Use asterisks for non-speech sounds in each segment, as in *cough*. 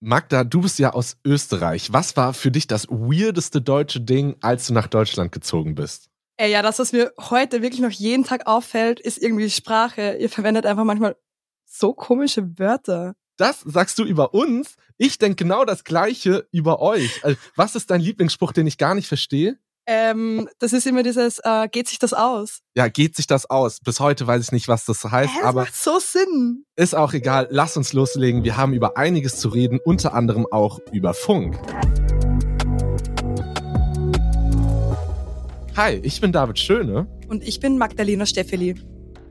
Magda, du bist ja aus Österreich. Was war für dich das weirdeste deutsche Ding, als du nach Deutschland gezogen bist? Ey, ja, das, was mir heute wirklich noch jeden Tag auffällt, ist irgendwie die Sprache. Ihr verwendet einfach manchmal so komische Wörter. Das sagst du über uns. Ich denke genau das Gleiche über euch. Also, was ist dein Lieblingsspruch, den ich gar nicht verstehe? Ähm, das ist immer dieses, äh, geht sich das aus? Ja, geht sich das aus? Bis heute weiß ich nicht, was das heißt, Hä, das aber macht so Sinn. ist auch egal. Lass uns loslegen. Wir haben über einiges zu reden, unter anderem auch über Funk. Hi, ich bin David Schöne. Und ich bin Magdalena Steffeli.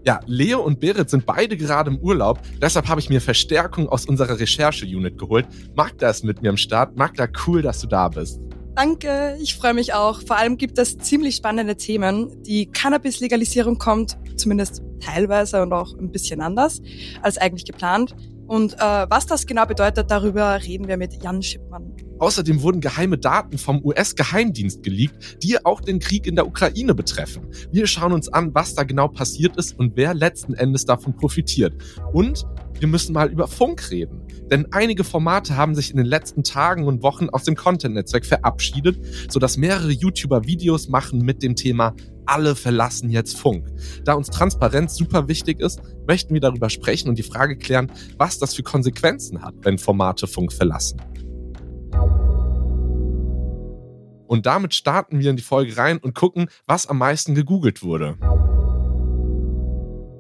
Ja, Leo und Berit sind beide gerade im Urlaub, deshalb habe ich mir Verstärkung aus unserer Recherche-Unit geholt. Magda ist mit mir am Start. Magda, cool, dass du da bist. Danke, ich freue mich auch. Vor allem gibt es ziemlich spannende Themen. Die Cannabis-Legalisierung kommt zumindest teilweise und auch ein bisschen anders als eigentlich geplant. Und äh, was das genau bedeutet, darüber reden wir mit Jan Schippmann. Außerdem wurden geheime Daten vom US-Geheimdienst geleakt, die auch den Krieg in der Ukraine betreffen. Wir schauen uns an, was da genau passiert ist und wer letzten Endes davon profitiert. Und wir müssen mal über Funk reden. Denn einige Formate haben sich in den letzten Tagen und Wochen aus dem Content-Netzwerk verabschiedet, sodass mehrere YouTuber Videos machen mit dem Thema alle verlassen jetzt Funk. Da uns Transparenz super wichtig ist, möchten wir darüber sprechen und die Frage klären, was das für Konsequenzen hat, wenn Formate Funk verlassen. Und damit starten wir in die Folge rein und gucken, was am meisten gegoogelt wurde.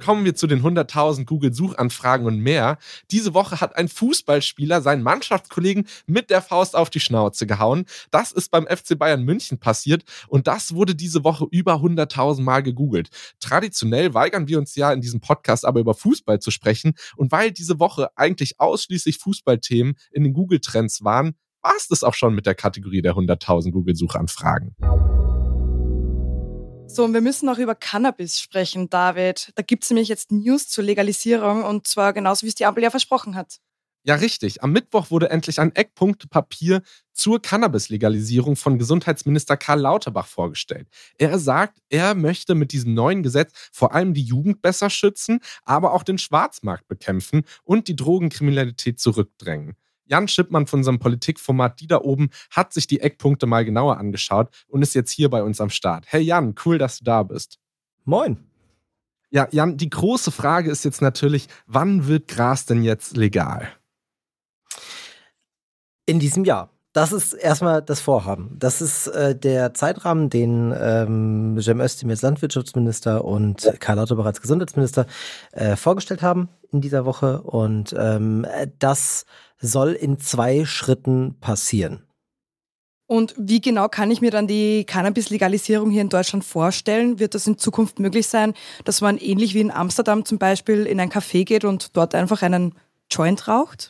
Kommen wir zu den 100.000 Google-Suchanfragen und mehr. Diese Woche hat ein Fußballspieler seinen Mannschaftskollegen mit der Faust auf die Schnauze gehauen. Das ist beim FC Bayern München passiert und das wurde diese Woche über 100.000 Mal gegoogelt. Traditionell weigern wir uns ja in diesem Podcast aber über Fußball zu sprechen und weil diese Woche eigentlich ausschließlich Fußballthemen in den Google-Trends waren, war es das auch schon mit der Kategorie der 100.000 Google-Suchanfragen. So, und wir müssen auch über Cannabis sprechen, David. Da gibt es nämlich jetzt News zur Legalisierung und zwar genauso, wie es die Ampel ja versprochen hat. Ja, richtig. Am Mittwoch wurde endlich ein Eckpunktepapier zur Cannabis-Legalisierung von Gesundheitsminister Karl Lauterbach vorgestellt. Er sagt, er möchte mit diesem neuen Gesetz vor allem die Jugend besser schützen, aber auch den Schwarzmarkt bekämpfen und die Drogenkriminalität zurückdrängen. Jan Schippmann von unserem Politikformat Die da oben hat sich die Eckpunkte mal genauer angeschaut und ist jetzt hier bei uns am Start. Hey Jan, cool, dass du da bist. Moin. Ja, Jan, die große Frage ist jetzt natürlich, wann wird Gras denn jetzt legal? In diesem Jahr. Das ist erstmal das Vorhaben. Das ist äh, der Zeitrahmen, den ähm, Cem Özdemir als Landwirtschaftsminister und Karl Lauterbach als Gesundheitsminister äh, vorgestellt haben in dieser Woche. Und ähm, das soll in zwei Schritten passieren. Und wie genau kann ich mir dann die Cannabis-Legalisierung hier in Deutschland vorstellen? Wird das in Zukunft möglich sein, dass man ähnlich wie in Amsterdam zum Beispiel in ein Café geht und dort einfach einen Joint raucht?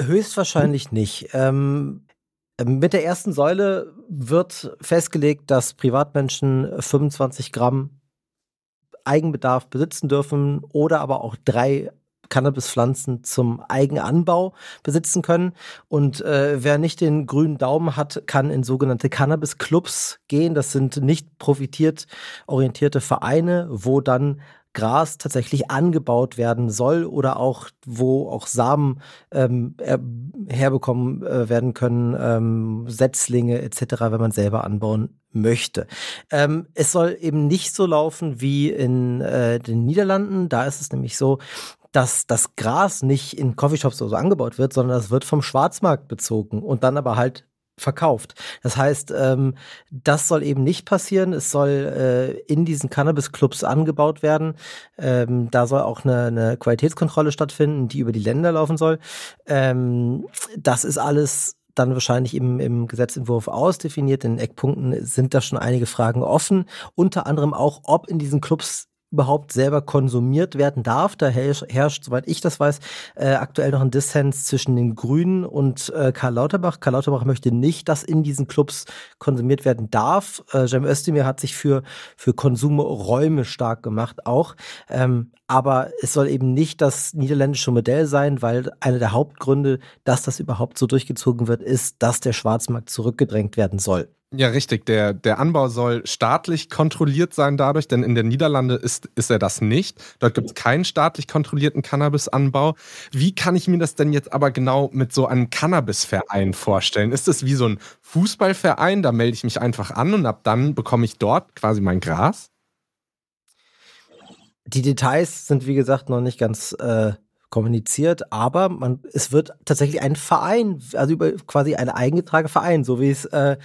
Höchstwahrscheinlich nicht. Ähm, mit der ersten Säule wird festgelegt, dass Privatmenschen 25 Gramm Eigenbedarf besitzen dürfen oder aber auch drei Cannabispflanzen zum Eigenanbau besitzen können. Und äh, wer nicht den grünen Daumen hat, kann in sogenannte Cannabis-Clubs gehen. Das sind nicht profitiert orientierte Vereine, wo dann Gras tatsächlich angebaut werden soll oder auch wo auch Samen ähm, herbekommen äh, werden können, ähm, Setzlinge etc., wenn man selber anbauen möchte. Ähm, es soll eben nicht so laufen wie in äh, den Niederlanden. Da ist es nämlich so, dass das Gras nicht in Coffeeshops oder so angebaut wird, sondern das wird vom Schwarzmarkt bezogen und dann aber halt verkauft. Das heißt, ähm, das soll eben nicht passieren. Es soll äh, in diesen Cannabis-Clubs angebaut werden. Ähm, da soll auch eine, eine, Qualitätskontrolle stattfinden, die über die Länder laufen soll. Ähm, das ist alles dann wahrscheinlich im, im Gesetzentwurf ausdefiniert. In Eckpunkten sind da schon einige Fragen offen. Unter anderem auch, ob in diesen Clubs überhaupt selber konsumiert werden darf. Da herrscht, soweit ich das weiß, äh, aktuell noch ein Dissens zwischen den Grünen und äh, Karl Lauterbach. Karl Lauterbach möchte nicht, dass in diesen Clubs konsumiert werden darf. Äh, Cem Özdemir hat sich für, für Konsumräume stark gemacht auch. Ähm, aber es soll eben nicht das niederländische Modell sein, weil einer der Hauptgründe, dass das überhaupt so durchgezogen wird, ist, dass der Schwarzmarkt zurückgedrängt werden soll. Ja, richtig. Der, der Anbau soll staatlich kontrolliert sein dadurch, denn in den Niederlanden ist, ist er das nicht. Dort gibt es keinen staatlich kontrollierten Cannabisanbau. Wie kann ich mir das denn jetzt aber genau mit so einem Cannabisverein vorstellen? Ist das wie so ein Fußballverein? Da melde ich mich einfach an und ab dann bekomme ich dort quasi mein Gras? Die Details sind, wie gesagt, noch nicht ganz äh, kommuniziert, aber man, es wird tatsächlich ein Verein, also über quasi ein eingetragener Verein, so wie es äh,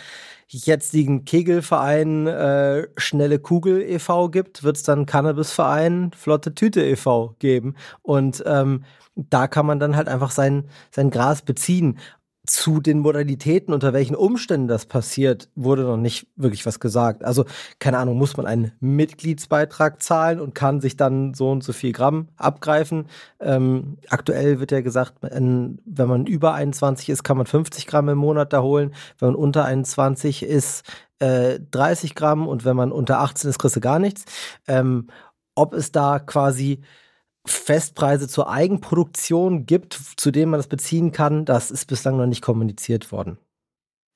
jetzt den Kegelverein äh, Schnelle Kugel e.V. gibt, wird es dann Cannabisverein Flotte Tüte e.V. geben. Und ähm, da kann man dann halt einfach sein, sein Gras beziehen zu den Modalitäten, unter welchen Umständen das passiert, wurde noch nicht wirklich was gesagt. Also, keine Ahnung, muss man einen Mitgliedsbeitrag zahlen und kann sich dann so und so viel Gramm abgreifen. Ähm, aktuell wird ja gesagt, wenn man über 21 ist, kann man 50 Gramm im Monat da holen. Wenn man unter 21 ist, äh, 30 Gramm und wenn man unter 18 ist, kriegst du gar nichts. Ähm, ob es da quasi Festpreise zur Eigenproduktion gibt, zu denen man das beziehen kann, das ist bislang noch nicht kommuniziert worden.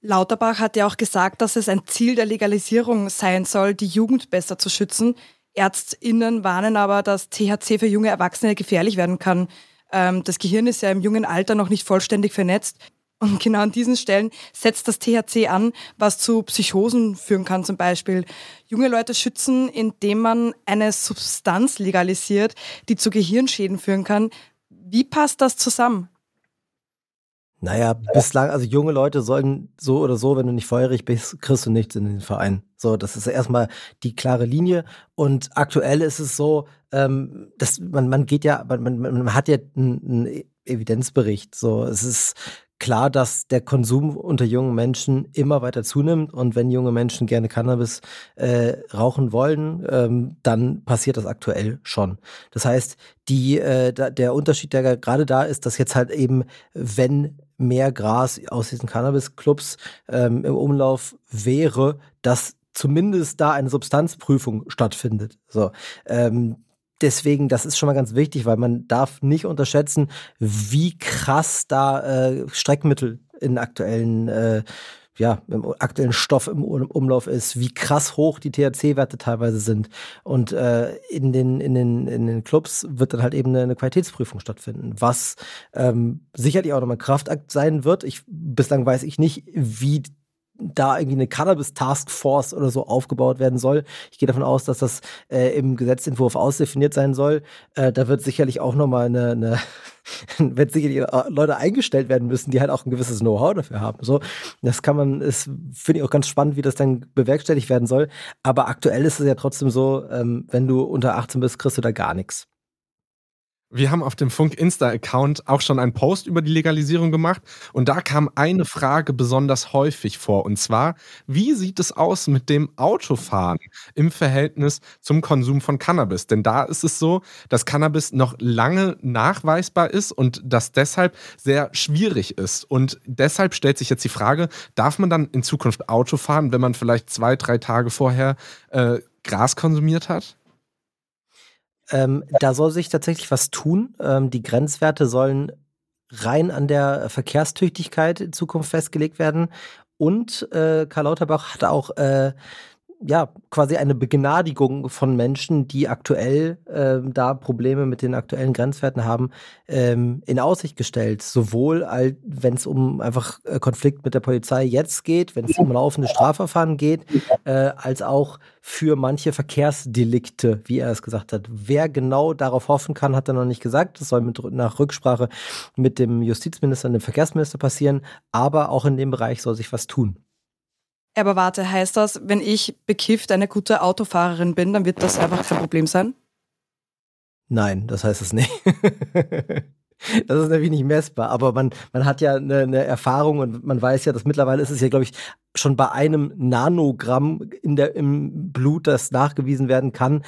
Lauterbach hat ja auch gesagt, dass es ein Ziel der Legalisierung sein soll, die Jugend besser zu schützen. Ärztinnen warnen aber, dass THC für junge Erwachsene gefährlich werden kann. Ähm, das Gehirn ist ja im jungen Alter noch nicht vollständig vernetzt. Und genau an diesen Stellen setzt das THC an, was zu Psychosen führen kann zum Beispiel. Junge Leute schützen, indem man eine Substanz legalisiert, die zu Gehirnschäden führen kann. Wie passt das zusammen? Naja, bislang, also junge Leute sollen so oder so, wenn du nicht feurig bist, kriegst du nichts in den Verein. So, das ist erstmal die klare Linie. Und aktuell ist es so, ähm, dass man, man geht ja, man, man, man hat ja einen Evidenzbericht. So, es ist klar, dass der Konsum unter jungen Menschen immer weiter zunimmt und wenn junge Menschen gerne Cannabis äh, rauchen wollen, ähm, dann passiert das aktuell schon. Das heißt, die, äh, da, der Unterschied, der gerade da ist, dass jetzt halt eben, wenn mehr Gras aus diesen Cannabis-Clubs ähm, im Umlauf wäre, dass zumindest da eine Substanzprüfung stattfindet. So, ähm, deswegen, das ist schon mal ganz wichtig, weil man darf nicht unterschätzen, wie krass da äh, Streckmittel in aktuellen äh, ja, im aktuellen Stoff im Umlauf ist, wie krass hoch die THC-Werte teilweise sind. Und äh, in, den, in, den, in den Clubs wird dann halt eben eine, eine Qualitätsprüfung stattfinden, was ähm, sicherlich auch nochmal Kraftakt sein wird. Ich, bislang weiß ich nicht, wie da irgendwie eine Cannabis Task Force oder so aufgebaut werden soll. Ich gehe davon aus, dass das äh, im Gesetzentwurf ausdefiniert sein soll. Äh, da wird sicherlich auch nochmal eine, eine *laughs* wird sicherlich äh, Leute eingestellt werden müssen, die halt auch ein gewisses Know-how dafür haben. So, das kann man, ist finde ich auch ganz spannend, wie das dann bewerkstelligt werden soll. Aber aktuell ist es ja trotzdem so, ähm, wenn du unter 18 bist, kriegst du da gar nichts. Wir haben auf dem Funk Insta-Account auch schon einen Post über die Legalisierung gemacht und da kam eine Frage besonders häufig vor und zwar, wie sieht es aus mit dem Autofahren im Verhältnis zum Konsum von Cannabis? Denn da ist es so, dass Cannabis noch lange nachweisbar ist und das deshalb sehr schwierig ist. Und deshalb stellt sich jetzt die Frage, darf man dann in Zukunft Auto fahren, wenn man vielleicht zwei, drei Tage vorher äh, Gras konsumiert hat? Ähm, da soll sich tatsächlich was tun. Ähm, die Grenzwerte sollen rein an der Verkehrstüchtigkeit in Zukunft festgelegt werden. Und äh, Karl Lauterbach hat auch äh, ja, quasi eine Begnadigung von Menschen, die aktuell äh, da Probleme mit den aktuellen Grenzwerten haben, ähm, in Aussicht gestellt. Sowohl wenn es um einfach äh, Konflikt mit der Polizei jetzt geht, wenn es um laufende Strafverfahren geht, äh, als auch für manche Verkehrsdelikte, wie er es gesagt hat. Wer genau darauf hoffen kann, hat er noch nicht gesagt. Das soll mit, nach Rücksprache mit dem Justizminister und dem Verkehrsminister passieren. Aber auch in dem Bereich soll sich was tun. Aber warte, heißt das, wenn ich bekifft eine gute Autofahrerin bin, dann wird das einfach kein Problem sein? Nein, das heißt es nicht. *laughs* das ist natürlich nicht messbar, aber man, man hat ja eine, eine, Erfahrung und man weiß ja, dass mittlerweile ist es ja, glaube ich, schon bei einem Nanogramm in der, im Blut, das nachgewiesen werden kann,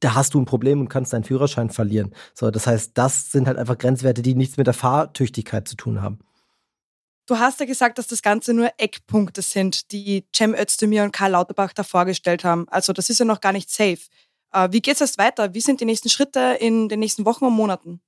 da hast du ein Problem und kannst deinen Führerschein verlieren. So, das heißt, das sind halt einfach Grenzwerte, die nichts mit der Fahrtüchtigkeit zu tun haben. Du hast ja gesagt, dass das Ganze nur Eckpunkte sind, die Cem Özdemir und Karl Lauterbach da vorgestellt haben. Also das ist ja noch gar nicht safe. Äh, wie geht es jetzt weiter? Wie sind die nächsten Schritte in den nächsten Wochen und Monaten?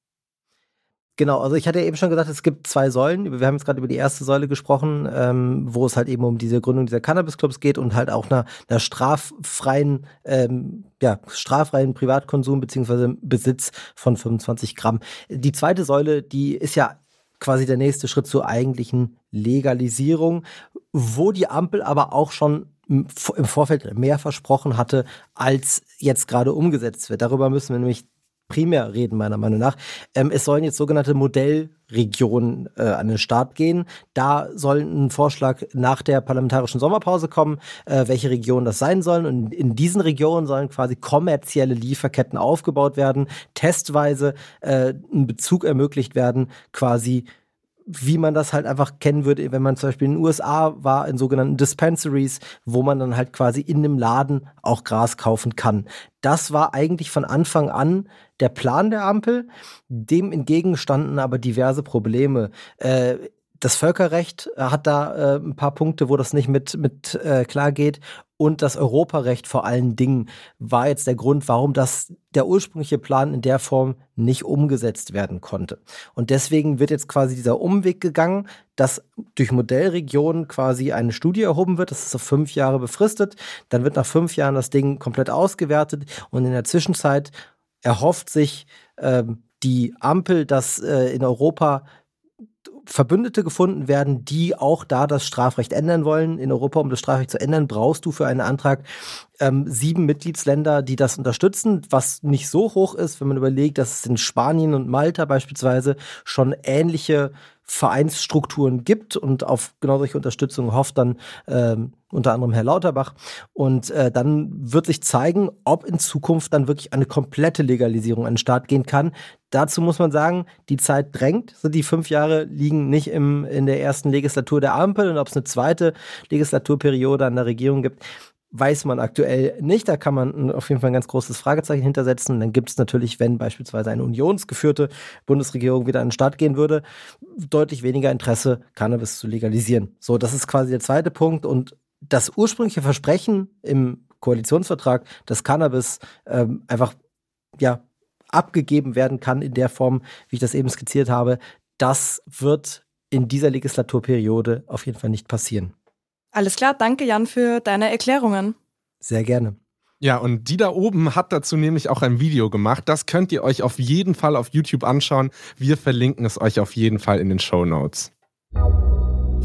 Genau, also ich hatte ja eben schon gesagt, es gibt zwei Säulen. Wir haben jetzt gerade über die erste Säule gesprochen, ähm, wo es halt eben um diese Gründung dieser Cannabis-Clubs geht und halt auch einer, einer straffreien, ähm, ja, straffreien Privatkonsum beziehungsweise Besitz von 25 Gramm. Die zweite Säule, die ist ja quasi der nächste Schritt zur eigentlichen Legalisierung, wo die Ampel aber auch schon im Vorfeld mehr versprochen hatte, als jetzt gerade umgesetzt wird. Darüber müssen wir nämlich primär reden, meiner Meinung nach. Ähm, es sollen jetzt sogenannte Modellregionen äh, an den Start gehen. Da soll ein Vorschlag nach der parlamentarischen Sommerpause kommen, äh, welche Regionen das sein sollen. Und in diesen Regionen sollen quasi kommerzielle Lieferketten aufgebaut werden, testweise äh, ein Bezug ermöglicht werden, quasi wie man das halt einfach kennen würde, wenn man zum Beispiel in den USA war, in sogenannten Dispensaries, wo man dann halt quasi in einem Laden auch Gras kaufen kann. Das war eigentlich von Anfang an der Plan der Ampel. Dem entgegenstanden aber diverse Probleme. Äh, das Völkerrecht hat da äh, ein paar Punkte, wo das nicht mit, mit äh, klar geht. Und das Europarecht vor allen Dingen war jetzt der Grund, warum das der ursprüngliche Plan in der Form nicht umgesetzt werden konnte. Und deswegen wird jetzt quasi dieser Umweg gegangen, dass durch Modellregionen quasi eine Studie erhoben wird. Das ist auf fünf Jahre befristet. Dann wird nach fünf Jahren das Ding komplett ausgewertet. Und in der Zwischenzeit erhofft sich ähm, die Ampel, dass äh, in Europa Verbündete gefunden werden, die auch da das Strafrecht ändern wollen. In Europa, um das Strafrecht zu ändern, brauchst du für einen Antrag ähm, sieben Mitgliedsländer, die das unterstützen, was nicht so hoch ist, wenn man überlegt, dass es in Spanien und Malta beispielsweise schon ähnliche Vereinsstrukturen gibt und auf genau solche Unterstützung hofft dann ähm, unter anderem Herr Lauterbach. Und äh, dann wird sich zeigen, ob in Zukunft dann wirklich eine komplette Legalisierung an den Start gehen kann. Dazu muss man sagen, die Zeit drängt. Die fünf Jahre liegen nicht im, in der ersten Legislatur der Ampel und ob es eine zweite Legislaturperiode an der Regierung gibt, weiß man aktuell nicht. Da kann man auf jeden Fall ein ganz großes Fragezeichen hintersetzen. Und dann gibt es natürlich, wenn beispielsweise eine unionsgeführte Bundesregierung wieder an den Start gehen würde, deutlich weniger Interesse, Cannabis zu legalisieren. So, das ist quasi der zweite Punkt. Und das ursprüngliche Versprechen im Koalitionsvertrag, dass Cannabis ähm, einfach ja abgegeben werden kann in der Form, wie ich das eben skizziert habe, das wird in dieser Legislaturperiode auf jeden Fall nicht passieren. Alles klar, danke Jan für deine Erklärungen. Sehr gerne. Ja, und die da oben hat dazu nämlich auch ein Video gemacht. Das könnt ihr euch auf jeden Fall auf YouTube anschauen. Wir verlinken es euch auf jeden Fall in den Show Notes.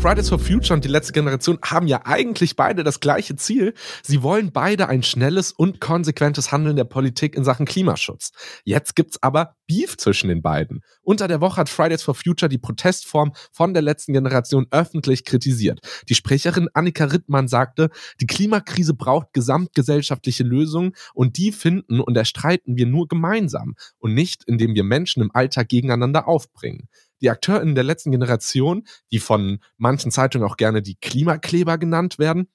Fridays for Future und die letzte Generation haben ja eigentlich beide das gleiche Ziel. Sie wollen beide ein schnelles und konsequentes Handeln der Politik in Sachen Klimaschutz. Jetzt gibt's aber Beef zwischen den beiden. Unter der Woche hat Fridays for Future die Protestform von der letzten Generation öffentlich kritisiert. Die Sprecherin Annika Rittmann sagte, die Klimakrise braucht gesamtgesellschaftliche Lösungen und die finden und erstreiten wir nur gemeinsam und nicht, indem wir Menschen im Alltag gegeneinander aufbringen die AkteurInnen der letzten Generation, die von manchen Zeitungen auch gerne die Klimakleber genannt werden,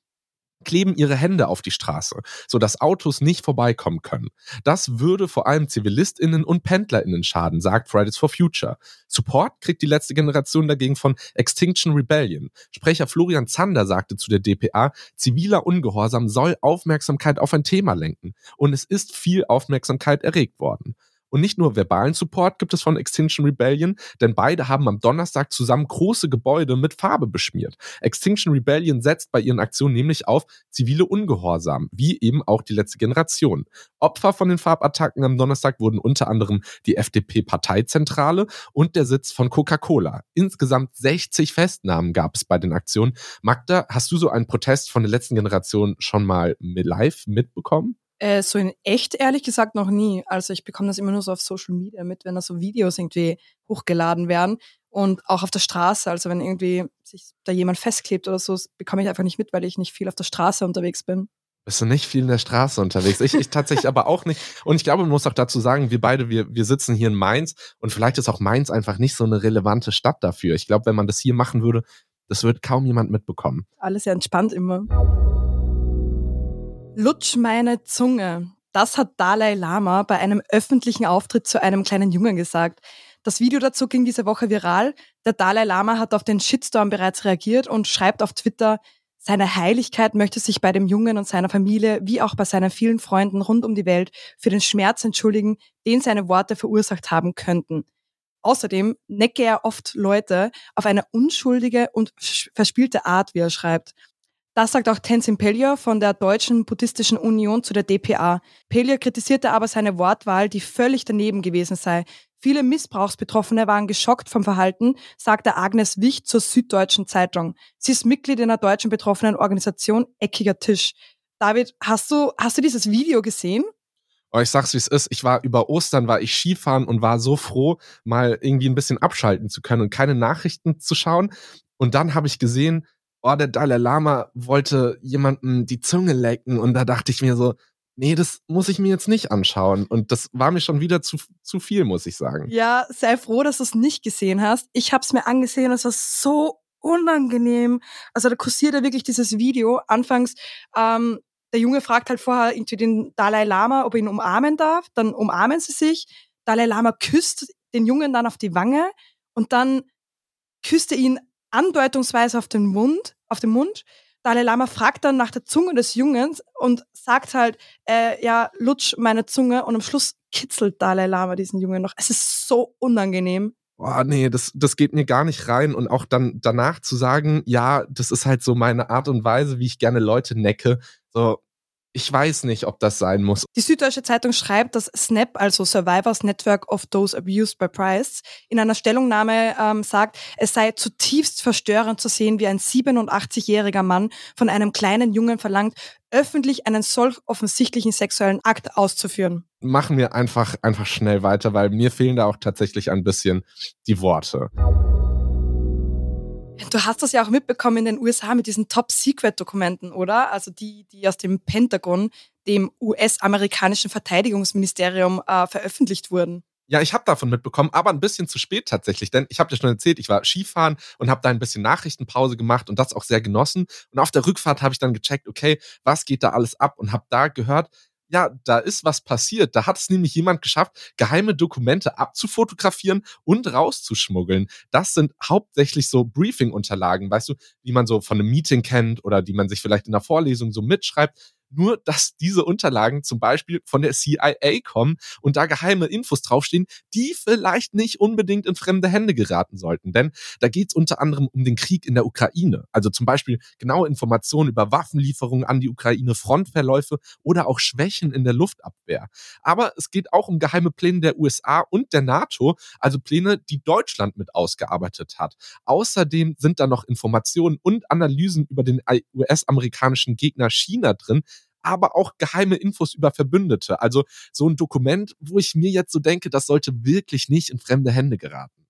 kleben ihre Hände auf die Straße, sodass Autos nicht vorbeikommen können. Das würde vor allem ZivilistInnen und PendlerInnen schaden, sagt Fridays for Future. Support kriegt die letzte Generation dagegen von Extinction Rebellion. Sprecher Florian Zander sagte zu der DPA, ziviler Ungehorsam soll Aufmerksamkeit auf ein Thema lenken. Und es ist viel Aufmerksamkeit erregt worden. Und nicht nur verbalen Support gibt es von Extinction Rebellion, denn beide haben am Donnerstag zusammen große Gebäude mit Farbe beschmiert. Extinction Rebellion setzt bei ihren Aktionen nämlich auf zivile Ungehorsam, wie eben auch die letzte Generation. Opfer von den Farbattacken am Donnerstag wurden unter anderem die FDP-Parteizentrale und der Sitz von Coca-Cola. Insgesamt 60 Festnahmen gab es bei den Aktionen. Magda, hast du so einen Protest von der letzten Generation schon mal live mitbekommen? Äh, so in echt ehrlich gesagt noch nie. Also ich bekomme das immer nur so auf Social Media mit, wenn da so Videos irgendwie hochgeladen werden und auch auf der Straße. Also wenn irgendwie sich da jemand festklebt oder so, bekomme ich einfach nicht mit, weil ich nicht viel auf der Straße unterwegs bin. Bist du nicht viel in der Straße unterwegs? Ich, ich tatsächlich aber auch nicht. Und ich glaube, man muss auch dazu sagen, wir beide, wir, wir sitzen hier in Mainz und vielleicht ist auch Mainz einfach nicht so eine relevante Stadt dafür. Ich glaube, wenn man das hier machen würde, das wird kaum jemand mitbekommen. Alles sehr entspannt immer. Lutsch meine Zunge. Das hat Dalai Lama bei einem öffentlichen Auftritt zu einem kleinen Jungen gesagt. Das Video dazu ging diese Woche viral. Der Dalai Lama hat auf den Shitstorm bereits reagiert und schreibt auf Twitter, seine Heiligkeit möchte sich bei dem Jungen und seiner Familie wie auch bei seinen vielen Freunden rund um die Welt für den Schmerz entschuldigen, den seine Worte verursacht haben könnten. Außerdem necke er oft Leute auf eine unschuldige und verspielte Art, wie er schreibt. Das sagt auch Tenzin Pellier von der Deutschen Buddhistischen Union zu der DPA. Pellier kritisierte aber seine Wortwahl, die völlig daneben gewesen sei. Viele Missbrauchsbetroffene waren geschockt vom Verhalten, sagte Agnes Wicht zur Süddeutschen Zeitung. Sie ist Mitglied in der deutschen betroffenen Organisation Eckiger Tisch. David, hast du, hast du dieses Video gesehen? Oh, ich sag's wie es ist. Ich war über Ostern war ich Skifahren und war so froh, mal irgendwie ein bisschen abschalten zu können und keine Nachrichten zu schauen. Und dann habe ich gesehen, oh, der Dalai Lama wollte jemandem die Zunge lecken und da dachte ich mir so, nee, das muss ich mir jetzt nicht anschauen. Und das war mir schon wieder zu, zu viel, muss ich sagen. Ja, sei froh, dass du es nicht gesehen hast. Ich habe es mir angesehen und es war so unangenehm. Also da kursiert ja wirklich dieses Video. Anfangs, ähm, der Junge fragt halt vorher irgendwie den Dalai Lama, ob er ihn umarmen darf. Dann umarmen sie sich. Dalai Lama küsst den Jungen dann auf die Wange und dann küsst er ihn andeutungsweise auf den Mund, auf den Mund. Dalai Lama fragt dann nach der Zunge des Jungens und sagt halt, äh, ja, lutsch meine Zunge und am Schluss kitzelt Dalai Lama diesen Jungen noch. Es ist so unangenehm. Boah, nee, das, das geht mir gar nicht rein. Und auch dann danach zu sagen, ja, das ist halt so meine Art und Weise, wie ich gerne Leute necke. So, ich weiß nicht, ob das sein muss. Die Süddeutsche Zeitung schreibt, dass SNAP, also Survivors Network of Those Abused by Price, in einer Stellungnahme ähm, sagt, es sei zutiefst verstörend zu sehen, wie ein 87-jähriger Mann von einem kleinen Jungen verlangt, öffentlich einen solch offensichtlichen sexuellen Akt auszuführen. Machen wir einfach, einfach schnell weiter, weil mir fehlen da auch tatsächlich ein bisschen die Worte. Du hast das ja auch mitbekommen in den USA mit diesen Top-Secret-Dokumenten, oder? Also die, die aus dem Pentagon, dem US-amerikanischen Verteidigungsministerium, äh, veröffentlicht wurden. Ja, ich habe davon mitbekommen, aber ein bisschen zu spät tatsächlich, denn ich habe dir schon erzählt, ich war Skifahren und habe da ein bisschen Nachrichtenpause gemacht und das auch sehr genossen. Und auf der Rückfahrt habe ich dann gecheckt, okay, was geht da alles ab und habe da gehört, ja, da ist was passiert. Da hat es nämlich jemand geschafft, geheime Dokumente abzufotografieren und rauszuschmuggeln. Das sind hauptsächlich so Briefing-Unterlagen, weißt du, die man so von einem Meeting kennt oder die man sich vielleicht in der Vorlesung so mitschreibt nur dass diese Unterlagen zum Beispiel von der CIA kommen und da geheime Infos draufstehen, die vielleicht nicht unbedingt in fremde Hände geraten sollten. Denn da geht es unter anderem um den Krieg in der Ukraine. Also zum Beispiel genaue Informationen über Waffenlieferungen an die Ukraine, Frontverläufe oder auch Schwächen in der Luftabwehr. Aber es geht auch um geheime Pläne der USA und der NATO, also Pläne, die Deutschland mit ausgearbeitet hat. Außerdem sind da noch Informationen und Analysen über den US-amerikanischen Gegner China drin, aber auch geheime Infos über Verbündete. Also so ein Dokument, wo ich mir jetzt so denke, das sollte wirklich nicht in fremde Hände geraten.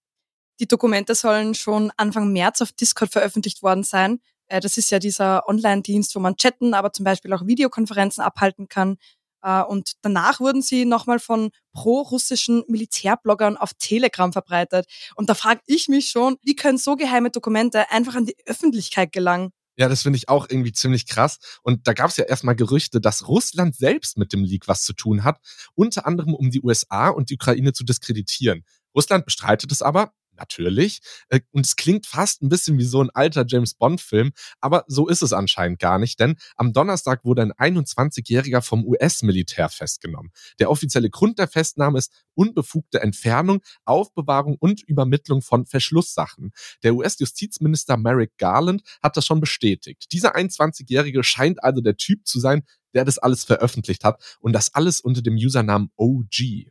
Die Dokumente sollen schon Anfang März auf Discord veröffentlicht worden sein. Äh, das ist ja dieser Online-Dienst, wo man chatten, aber zum Beispiel auch Videokonferenzen abhalten kann. Äh, und danach wurden sie nochmal von pro-russischen Militärbloggern auf Telegram verbreitet. Und da frage ich mich schon, wie können so geheime Dokumente einfach an die Öffentlichkeit gelangen? Ja, das finde ich auch irgendwie ziemlich krass. Und da gab es ja erstmal Gerüchte, dass Russland selbst mit dem Leak was zu tun hat, unter anderem um die USA und die Ukraine zu diskreditieren. Russland bestreitet es aber, natürlich. Äh, und es klingt fast ein bisschen wie so ein alter James Bond-Film, aber so ist es anscheinend gar nicht, denn am Donnerstag wurde ein 21-Jähriger vom US-Militär festgenommen. Der offizielle Grund der Festnahme ist unbefugte Entfernung, Aufbewahrung und Übermittlung von Verschlusssachen. Der US-Justizminister Merrick Garland hat das schon bestätigt. Dieser 21-Jährige scheint also der Typ zu sein, der das alles veröffentlicht hat und das alles unter dem Usernamen OG.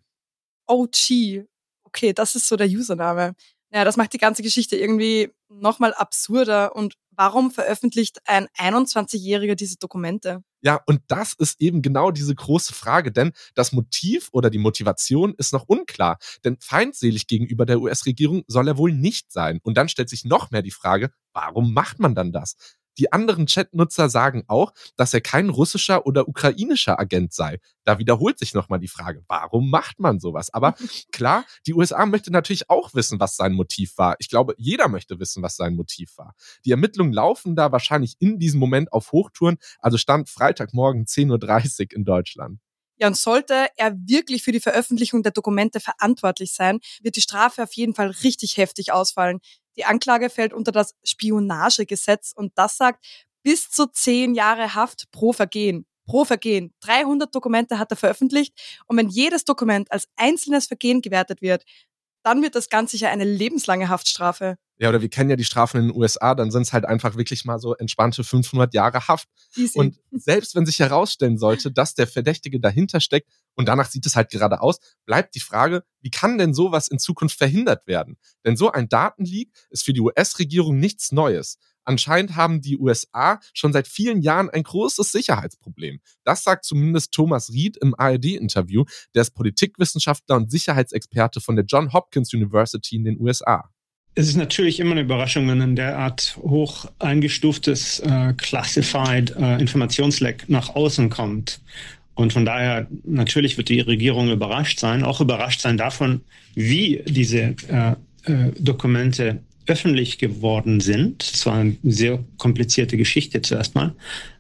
OG. Okay, das ist so der Username. Ja, das macht die ganze Geschichte irgendwie nochmal absurder. Und warum veröffentlicht ein 21-Jähriger diese Dokumente? Ja, und das ist eben genau diese große Frage, denn das Motiv oder die Motivation ist noch unklar. Denn feindselig gegenüber der US-Regierung soll er wohl nicht sein. Und dann stellt sich noch mehr die Frage, warum macht man dann das? Die anderen Chatnutzer sagen auch, dass er kein russischer oder ukrainischer Agent sei. Da wiederholt sich nochmal die Frage, warum macht man sowas? Aber *laughs* klar, die USA möchte natürlich auch wissen, was sein Motiv war. Ich glaube, jeder möchte wissen, was sein Motiv war. Die Ermittlungen laufen da wahrscheinlich in diesem Moment auf Hochtouren, also stand Freitagmorgen 10.30 Uhr in Deutschland. Ja, und sollte er wirklich für die Veröffentlichung der Dokumente verantwortlich sein, wird die Strafe auf jeden Fall richtig heftig ausfallen. Die Anklage fällt unter das Spionagegesetz und das sagt bis zu zehn Jahre Haft pro Vergehen. Pro Vergehen. 300 Dokumente hat er veröffentlicht und wenn jedes Dokument als einzelnes Vergehen gewertet wird, dann wird das ganz sicher eine lebenslange Haftstrafe. Ja, oder wir kennen ja die Strafen in den USA, dann sind es halt einfach wirklich mal so entspannte 500 Jahre Haft. Easy. Und selbst wenn sich herausstellen sollte, dass der Verdächtige dahinter steckt und danach sieht es halt gerade aus, bleibt die Frage, wie kann denn sowas in Zukunft verhindert werden? Denn so ein Datenleak ist für die US-Regierung nichts Neues. Anscheinend haben die USA schon seit vielen Jahren ein großes Sicherheitsproblem. Das sagt zumindest Thomas Ried im ARD-Interview. Der ist Politikwissenschaftler und Sicherheitsexperte von der John Hopkins University in den USA. Es ist natürlich immer eine Überraschung, wenn ein derart hoch eingestuftes äh, Classified äh, Informationsleck nach außen kommt. Und von daher, natürlich wird die Regierung überrascht sein, auch überrascht sein davon, wie diese äh, äh, Dokumente öffentlich geworden sind. Es war eine sehr komplizierte Geschichte zuerst mal.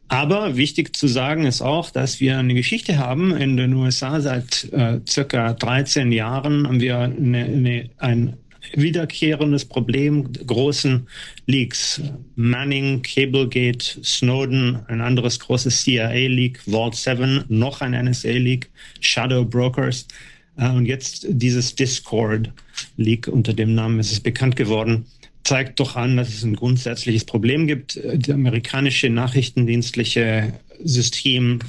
Aber wichtig zu sagen ist auch, dass wir eine Geschichte haben in den USA seit äh, circa 13 Jahren haben wir eine, eine, ein wiederkehrendes Problem großen Leaks. Manning, Cablegate, Snowden, ein anderes großes CIA-Leak, Vault 7, noch ein NSA-Leak, Shadow Brokers. Äh, und jetzt dieses Discord-Leak unter dem Namen ist es bekannt geworden zeigt doch an, dass es ein grundsätzliches Problem gibt. Das amerikanische nachrichtendienstliche System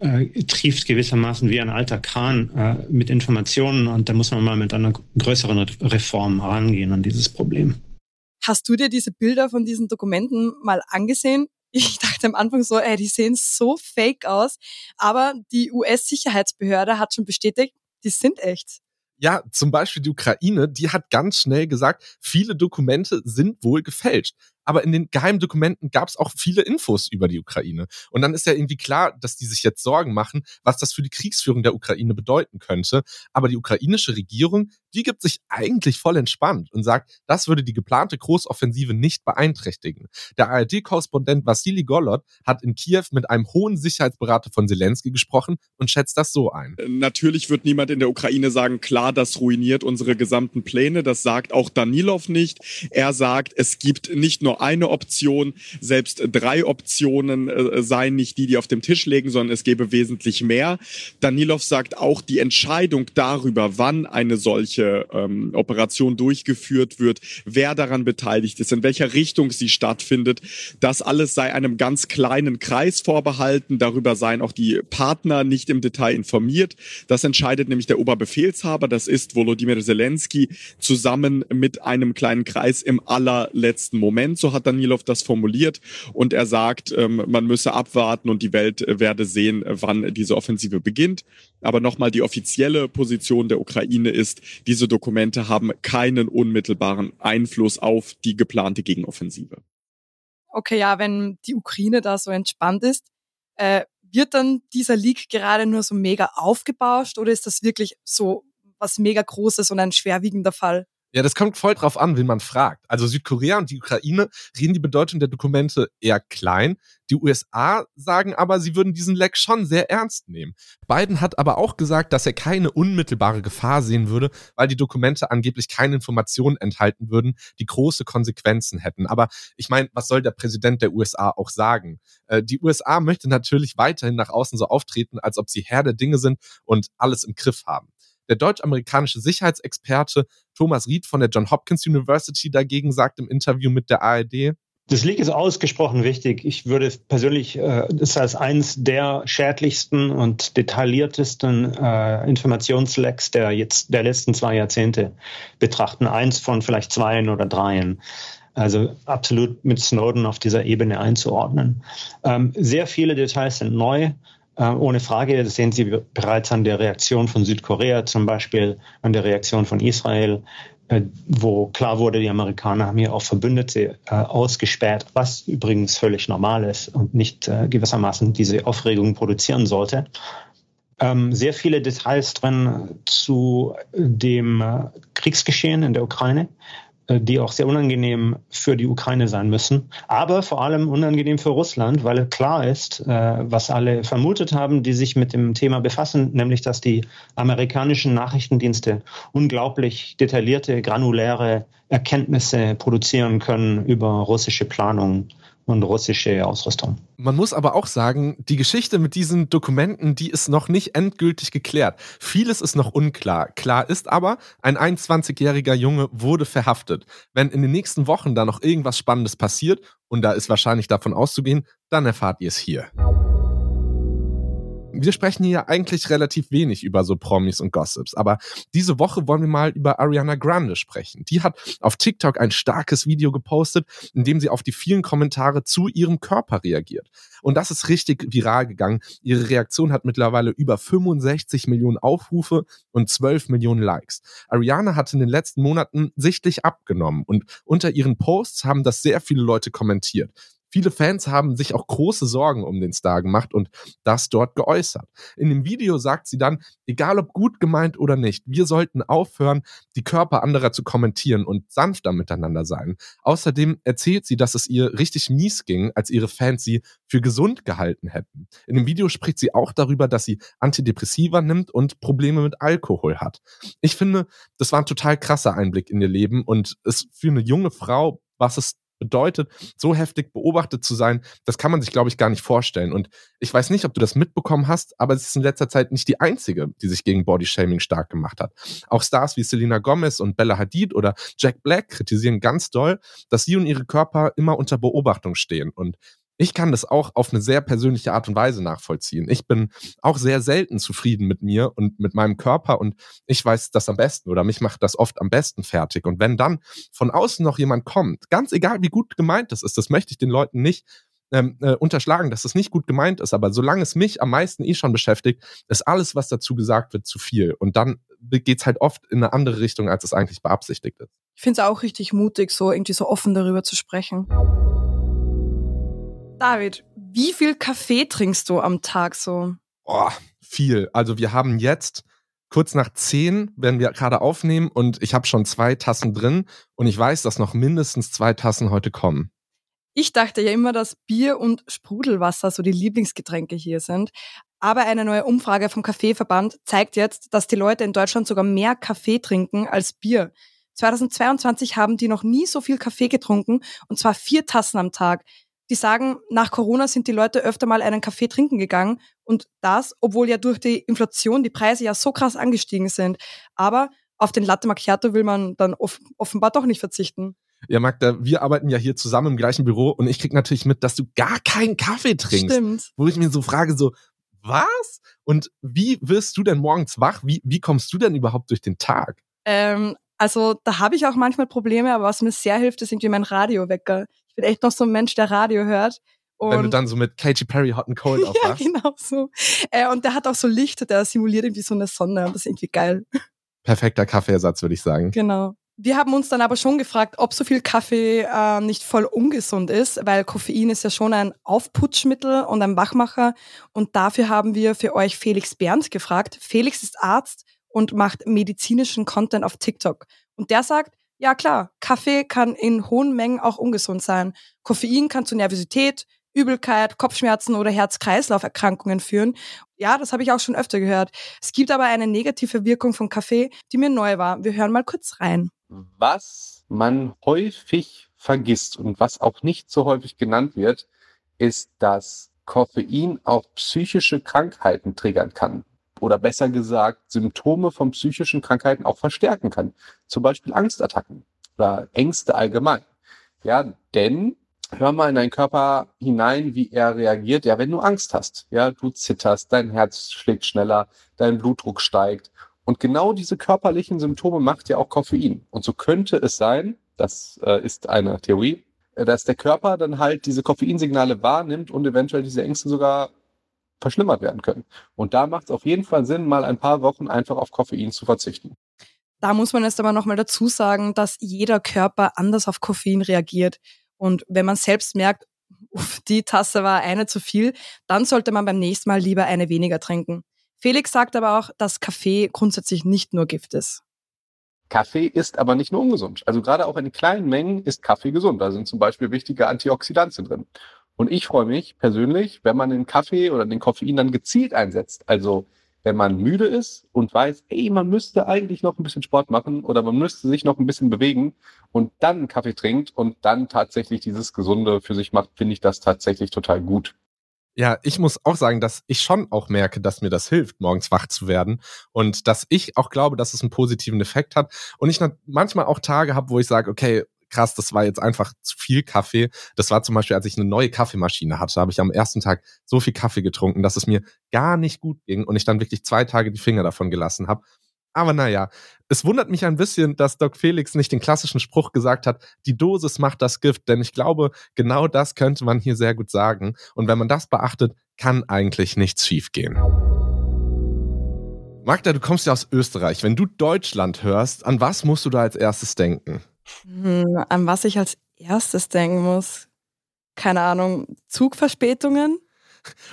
äh, trieft gewissermaßen wie ein alter Kran äh, mit Informationen und da muss man mal mit einer größeren Reform rangehen an dieses Problem. Hast du dir diese Bilder von diesen Dokumenten mal angesehen? Ich *laughs* dachte am Anfang so, ey, die sehen so fake aus, aber die US-Sicherheitsbehörde hat schon bestätigt, die sind echt. Ja, zum Beispiel die Ukraine, die hat ganz schnell gesagt, viele Dokumente sind wohl gefälscht aber in den geheimen Dokumenten gab es auch viele Infos über die Ukraine. Und dann ist ja irgendwie klar, dass die sich jetzt Sorgen machen, was das für die Kriegsführung der Ukraine bedeuten könnte. Aber die ukrainische Regierung, die gibt sich eigentlich voll entspannt und sagt, das würde die geplante Großoffensive nicht beeinträchtigen. Der ARD-Korrespondent Vassili Golod hat in Kiew mit einem hohen Sicherheitsberater von Zelensky gesprochen und schätzt das so ein. Natürlich wird niemand in der Ukraine sagen, klar, das ruiniert unsere gesamten Pläne. Das sagt auch Danilov nicht. Er sagt, es gibt nicht nur eine Option, selbst drei Optionen äh, seien nicht die, die auf dem Tisch liegen, sondern es gäbe wesentlich mehr. Danilov sagt auch, die Entscheidung darüber, wann eine solche ähm, Operation durchgeführt wird, wer daran beteiligt ist, in welcher Richtung sie stattfindet, das alles sei einem ganz kleinen Kreis vorbehalten. Darüber seien auch die Partner nicht im Detail informiert. Das entscheidet nämlich der Oberbefehlshaber, das ist Volodymyr Zelensky, zusammen mit einem kleinen Kreis im allerletzten Moment so hat Danilov das formuliert. Und er sagt, ähm, man müsse abwarten und die Welt äh, werde sehen, wann diese Offensive beginnt. Aber nochmal, die offizielle Position der Ukraine ist, diese Dokumente haben keinen unmittelbaren Einfluss auf die geplante Gegenoffensive. Okay, ja, wenn die Ukraine da so entspannt ist, äh, wird dann dieser Leak gerade nur so mega aufgebauscht oder ist das wirklich so was mega Großes und ein schwerwiegender Fall? Ja, das kommt voll drauf an, wen man fragt. Also Südkorea und die Ukraine reden die Bedeutung der Dokumente eher klein. Die USA sagen aber, sie würden diesen Leck schon sehr ernst nehmen. Biden hat aber auch gesagt, dass er keine unmittelbare Gefahr sehen würde, weil die Dokumente angeblich keine Informationen enthalten würden, die große Konsequenzen hätten. Aber ich meine, was soll der Präsident der USA auch sagen? Äh, die USA möchte natürlich weiterhin nach außen so auftreten, als ob sie Herr der Dinge sind und alles im Griff haben. Der deutsch-amerikanische Sicherheitsexperte Thomas Ried von der John Hopkins University dagegen sagt im Interview mit der ARD, das Leak ist ausgesprochen wichtig. Ich würde persönlich äh, das als eins der schädlichsten und detailliertesten äh, Informationslecks der jetzt der letzten zwei Jahrzehnte betrachten. Eins von vielleicht zweien oder dreien. Also absolut mit Snowden auf dieser Ebene einzuordnen. Ähm, sehr viele Details sind neu. Äh, ohne Frage, das sehen Sie bereits an der Reaktion von Südkorea zum Beispiel, an der Reaktion von Israel, äh, wo klar wurde, die Amerikaner haben hier auch Verbündete äh, ausgesperrt, was übrigens völlig normal ist und nicht gewissermaßen diese Aufregung produzieren sollte. Ähm, sehr viele Details drin zu dem Kriegsgeschehen in der Ukraine. Äh, die auch sehr unangenehm für die Ukraine sein müssen, aber vor allem unangenehm für Russland, weil klar ist, äh, was alle vermutet haben, die sich mit dem Thema befassen, nämlich dass die amerikanischen Nachrichtendienste unglaublich detaillierte, granuläre Erkenntnisse produzieren können über russische Planung und russische Ausrüstung. Man muss aber auch sagen, die Geschichte mit diesen Dokumenten, die ist noch nicht endgültig geklärt. Vieles ist noch unklar. Klar ist aber, ein 21-jähriger Junge wurde verhaftet. Wenn in den nächsten Wochen da noch irgendwas Spannendes passiert, und da ist wahrscheinlich davon auszugehen, dann erfahrt ihr es hier wir sprechen hier eigentlich relativ wenig über so Promis und Gossips, aber diese Woche wollen wir mal über Ariana Grande sprechen. Die hat auf TikTok ein starkes Video gepostet, in dem sie auf die vielen Kommentare zu ihrem Körper reagiert. Und das ist richtig viral gegangen. Ihre Reaktion hat mittlerweile über 65 Millionen Aufrufe und 12 Millionen Likes. Ariana hat in den letzten Monaten sichtlich abgenommen und unter ihren Posts haben das sehr viele Leute kommentiert. Viele Fans haben sich auch große Sorgen um den Star gemacht und das dort geäußert. In dem Video sagt sie dann, egal ob gut gemeint oder nicht, wir sollten aufhören, die Körper anderer zu kommentieren und sanfter miteinander sein. Außerdem erzählt sie, dass es ihr richtig mies ging, als ihre Fans sie für gesund gehalten hätten. In dem Video spricht sie auch darüber, dass sie Antidepressiva nimmt und Probleme mit Alkohol hat. Ich finde, das war ein total krasser Einblick in ihr Leben und es für eine junge Frau, was es bedeutet, so heftig beobachtet zu sein, das kann man sich, glaube ich, gar nicht vorstellen. Und ich weiß nicht, ob du das mitbekommen hast, aber es ist in letzter Zeit nicht die einzige, die sich gegen Bodyshaming stark gemacht hat. Auch Stars wie Selena Gomez und Bella Hadid oder Jack Black kritisieren ganz doll, dass sie und ihre Körper immer unter Beobachtung stehen. Und ich kann das auch auf eine sehr persönliche Art und Weise nachvollziehen. Ich bin auch sehr selten zufrieden mit mir und mit meinem Körper und ich weiß das am besten oder mich macht das oft am besten fertig. Und wenn dann von außen noch jemand kommt, ganz egal wie gut gemeint das ist, das möchte ich den Leuten nicht ähm, äh, unterschlagen, dass das nicht gut gemeint ist, aber solange es mich am meisten eh schon beschäftigt, ist alles, was dazu gesagt wird, zu viel. Und dann geht's halt oft in eine andere Richtung, als es eigentlich beabsichtigt ist. Ich finde es auch richtig mutig, so irgendwie so offen darüber zu sprechen. David, wie viel Kaffee trinkst du am Tag so? Oh, viel. Also wir haben jetzt kurz nach zehn, wenn wir gerade aufnehmen und ich habe schon zwei Tassen drin und ich weiß, dass noch mindestens zwei Tassen heute kommen. Ich dachte ja immer, dass Bier und Sprudelwasser so die Lieblingsgetränke hier sind. Aber eine neue Umfrage vom Kaffeeverband zeigt jetzt, dass die Leute in Deutschland sogar mehr Kaffee trinken als Bier. 2022 haben die noch nie so viel Kaffee getrunken und zwar vier Tassen am Tag die sagen, nach Corona sind die Leute öfter mal einen Kaffee trinken gegangen und das, obwohl ja durch die Inflation die Preise ja so krass angestiegen sind. Aber auf den Latte Macchiato will man dann off offenbar doch nicht verzichten. Ja, Magda, wir arbeiten ja hier zusammen im gleichen Büro und ich krieg natürlich mit, dass du gar keinen Kaffee trinkst. Stimmt. Wo ich mir so frage, so, was? Und wie wirst du denn morgens wach? Wie, wie kommst du denn überhaupt durch den Tag? Ähm, also da habe ich auch manchmal Probleme, aber was mir sehr hilft, ist irgendwie mein Radiowecker. Ich bin echt noch so ein Mensch, der Radio hört. Und Wenn du dann so mit Katy Perry Hot and Cold *laughs* aufwachst. ja, genau so. Äh, und der hat auch so Licht, der simuliert irgendwie so eine Sonne und das ist irgendwie geil. Perfekter Kaffeeersatz, würde ich sagen. Genau. Wir haben uns dann aber schon gefragt, ob so viel Kaffee äh, nicht voll ungesund ist, weil Koffein ist ja schon ein Aufputschmittel und ein Wachmacher. Und dafür haben wir für euch Felix Berndt gefragt. Felix ist Arzt und macht medizinischen Content auf TikTok. Und der sagt, ja klar, Kaffee kann in hohen Mengen auch ungesund sein. Koffein kann zu Nervosität, Übelkeit, Kopfschmerzen oder Herz-Kreislauf-Erkrankungen führen. Ja, das habe ich auch schon öfter gehört. Es gibt aber eine negative Wirkung von Kaffee, die mir neu war. Wir hören mal kurz rein. Was man häufig vergisst und was auch nicht so häufig genannt wird, ist, dass Koffein auch psychische Krankheiten triggern kann oder besser gesagt Symptome von psychischen Krankheiten auch verstärken kann. Zum Beispiel Angstattacken oder Ängste allgemein. Ja, denn hör mal in deinen Körper hinein, wie er reagiert. Ja, wenn du Angst hast, ja, du zitterst, dein Herz schlägt schneller, dein Blutdruck steigt. Und genau diese körperlichen Symptome macht ja auch Koffein. Und so könnte es sein, das äh, ist eine Theorie, äh, dass der Körper dann halt diese Koffeinsignale wahrnimmt und eventuell diese Ängste sogar verschlimmert werden können. Und da macht es auf jeden Fall Sinn, mal ein paar Wochen einfach auf Koffein zu verzichten. Da muss man jetzt aber nochmal dazu sagen, dass jeder Körper anders auf Koffein reagiert. Und wenn man selbst merkt, uff, die Tasse war eine zu viel, dann sollte man beim nächsten Mal lieber eine weniger trinken. Felix sagt aber auch, dass Kaffee grundsätzlich nicht nur Gift ist. Kaffee ist aber nicht nur ungesund. Also gerade auch in kleinen Mengen ist Kaffee gesund. Da sind zum Beispiel wichtige Antioxidantien drin. Und ich freue mich persönlich, wenn man den Kaffee oder den Koffein dann gezielt einsetzt. Also wenn man müde ist und weiß, ey, man müsste eigentlich noch ein bisschen Sport machen oder man müsste sich noch ein bisschen bewegen und dann Kaffee trinkt und dann tatsächlich dieses Gesunde für sich macht, finde ich das tatsächlich total gut. Ja, ich muss auch sagen, dass ich schon auch merke, dass mir das hilft, morgens wach zu werden und dass ich auch glaube, dass es einen positiven Effekt hat und ich manchmal auch Tage habe, wo ich sage, okay, krass, das war jetzt einfach zu viel Kaffee. Das war zum Beispiel, als ich eine neue Kaffeemaschine hatte, habe ich am ersten Tag so viel Kaffee getrunken, dass es mir gar nicht gut ging und ich dann wirklich zwei Tage die Finger davon gelassen habe. Aber naja, es wundert mich ein bisschen, dass Doc Felix nicht den klassischen Spruch gesagt hat, die Dosis macht das Gift, denn ich glaube, genau das könnte man hier sehr gut sagen. Und wenn man das beachtet, kann eigentlich nichts schiefgehen. Magda, du kommst ja aus Österreich. Wenn du Deutschland hörst, an was musst du da als erstes denken? Hm, an was ich als erstes denken muss? Keine Ahnung, Zugverspätungen?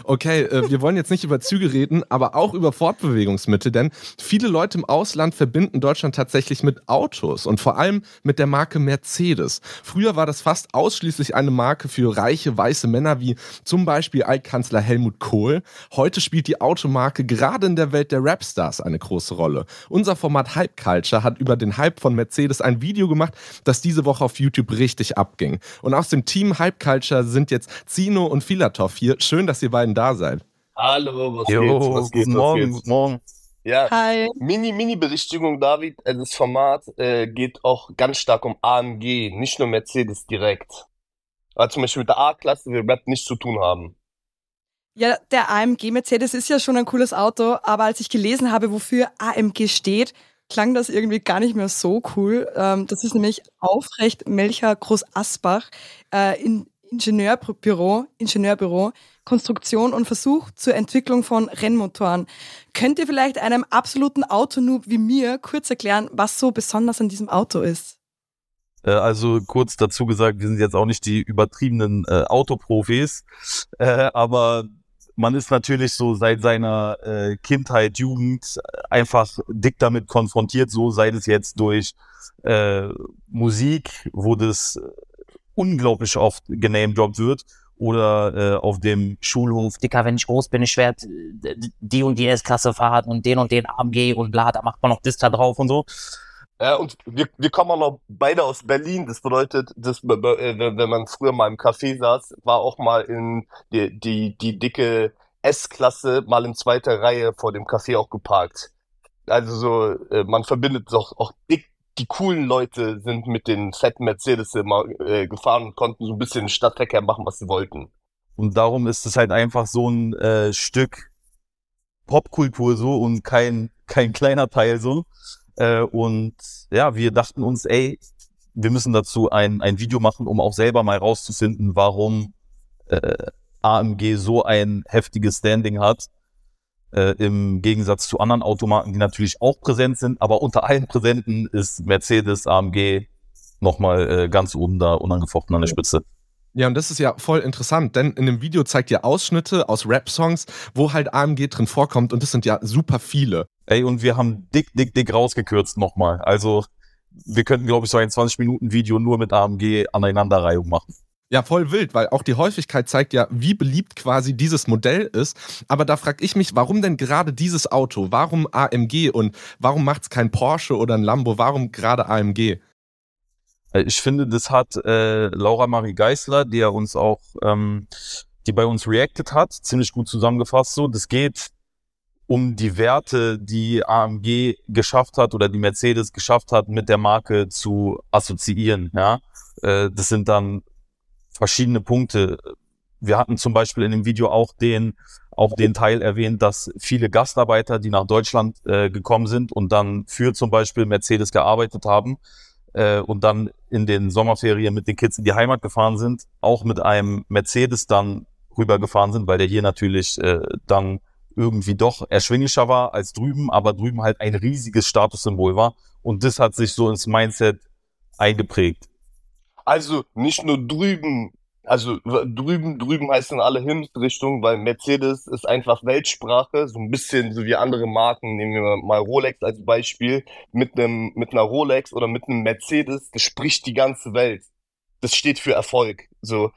Okay, äh, wir wollen jetzt nicht über Züge reden, aber auch über Fortbewegungsmittel, denn viele Leute im Ausland verbinden Deutschland tatsächlich mit Autos und vor allem mit der Marke Mercedes. Früher war das fast ausschließlich eine Marke für reiche weiße Männer wie zum Beispiel Altkanzler Helmut Kohl. Heute spielt die Automarke gerade in der Welt der Rapstars eine große Rolle. Unser Format Hype Culture hat über den Hype von Mercedes ein Video gemacht, das diese Woche auf YouTube richtig abging. Und aus dem Team Hype Culture sind jetzt Zino und Filatov hier. Schön, dass ihr beiden da seid. Hallo, was jo, geht? Was geht? Guten Morgen, guten Morgen. Ja, Hi. Mini, Mini-Berichtigung, David. Äh, das Format äh, geht auch ganz stark um AMG, nicht nur Mercedes direkt. Aber zum Beispiel mit der A-Klasse will Rap nichts zu tun haben. Ja, der AMG Mercedes ist ja schon ein cooles Auto, aber als ich gelesen habe, wofür AMG steht, klang das irgendwie gar nicht mehr so cool. Ähm, das ist nämlich Aufrecht Melcher Groß Asbach. Äh, in Ingenieurbüro, Ingenieurbüro, Konstruktion und Versuch zur Entwicklung von Rennmotoren. Könnt ihr vielleicht einem absoluten Autonoob wie mir kurz erklären, was so besonders an diesem Auto ist? Äh, also kurz dazu gesagt, wir sind jetzt auch nicht die übertriebenen äh, Autoprofis, äh, aber man ist natürlich so seit seiner äh, Kindheit, Jugend einfach dick damit konfrontiert, so sei es jetzt durch äh, Musik, wo das unglaublich oft genamedroppt wird oder äh, auf dem Schulhof. Dicker, wenn ich groß bin, ich werde die und die S-Klasse fahren und den und den AMG und bla, da macht man noch das da drauf und so. Ja, und wir, wir kommen auch noch beide aus Berlin. Das bedeutet, dass, wenn man früher mal im Café saß, war auch mal in die, die, die dicke S-Klasse mal in zweiter Reihe vor dem Café auch geparkt. Also so, äh, man verbindet doch auch dick die coolen Leute sind mit den fetten Mercedes immer äh, gefahren und konnten so ein bisschen Stadtverkehr machen, was sie wollten. Und darum ist es halt einfach so ein äh, Stück Popkultur so und kein, kein kleiner Teil so. Äh, und ja, wir dachten uns, ey, wir müssen dazu ein, ein Video machen, um auch selber mal rauszufinden, warum äh, AMG so ein heftiges Standing hat äh, im Gegensatz zu anderen Automarken, die natürlich auch präsent sind, aber unter allen Präsenten ist Mercedes, AMG nochmal äh, ganz oben da unangefochten an der Spitze. Ja, und das ist ja voll interessant, denn in dem Video zeigt ihr Ausschnitte aus Rap-Songs, wo halt AMG drin vorkommt und das sind ja super viele. Ey, und wir haben dick, dick, dick rausgekürzt nochmal. Also wir könnten, glaube ich, so ein 20-Minuten-Video nur mit AMG Aneinanderreihung machen. Ja, voll wild, weil auch die Häufigkeit zeigt ja, wie beliebt quasi dieses Modell ist. Aber da frage ich mich, warum denn gerade dieses Auto? Warum AMG und warum macht es kein Porsche oder ein Lambo? Warum gerade AMG? Äh, ich finde, das hat äh, Laura Marie Geisler, die ja uns auch, ähm, die bei uns reacted hat, ziemlich gut zusammengefasst. So, das geht um die Werte, die AMG geschafft hat oder die Mercedes geschafft hat, mit der Marke zu assoziieren. Ja, äh, das sind dann verschiedene Punkte. Wir hatten zum Beispiel in dem Video auch den, auch den Teil erwähnt, dass viele Gastarbeiter, die nach Deutschland äh, gekommen sind und dann für zum Beispiel Mercedes gearbeitet haben äh, und dann in den Sommerferien mit den Kids in die Heimat gefahren sind, auch mit einem Mercedes dann rübergefahren sind, weil der hier natürlich äh, dann irgendwie doch erschwinglicher war als drüben, aber drüben halt ein riesiges Statussymbol war. Und das hat sich so ins Mindset eingeprägt. Also nicht nur drüben, also drüben, drüben heißt in alle Himmelsrichtungen, weil Mercedes ist einfach Weltsprache, so ein bisschen so wie andere Marken, nehmen wir mal Rolex als Beispiel, mit einem, mit einer Rolex oder mit einem Mercedes, das spricht die ganze Welt. Das steht für Erfolg, so.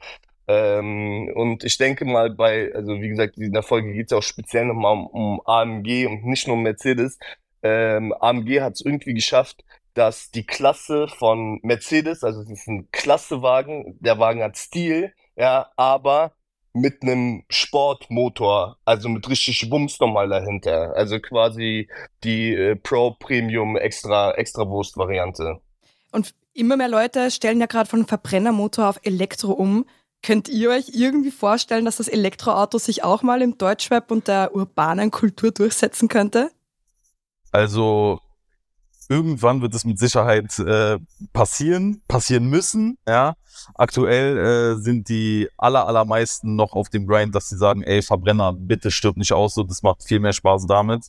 Ähm, und ich denke mal bei, also wie gesagt, in der Folge geht es ja auch speziell nochmal um, um AMG und nicht nur um Mercedes. Ähm, AMG hat es irgendwie geschafft, dass die Klasse von Mercedes, also es ist ein Klassewagen, der Wagen hat Stil, ja, aber mit einem Sportmotor, also mit richtig Wumms nochmal dahinter. Also quasi die äh, Pro Premium Extra Extra Wurst Variante. Und immer mehr Leute stellen ja gerade von Verbrennermotor auf Elektro um. Könnt ihr euch irgendwie vorstellen, dass das Elektroauto sich auch mal im Deutschrap und der urbanen Kultur durchsetzen könnte? Also irgendwann wird es mit Sicherheit äh, passieren, passieren müssen. Ja, aktuell äh, sind die aller allermeisten noch auf dem Grind, dass sie sagen, ey Verbrenner, bitte stirb nicht aus, so das macht viel mehr Spaß damit.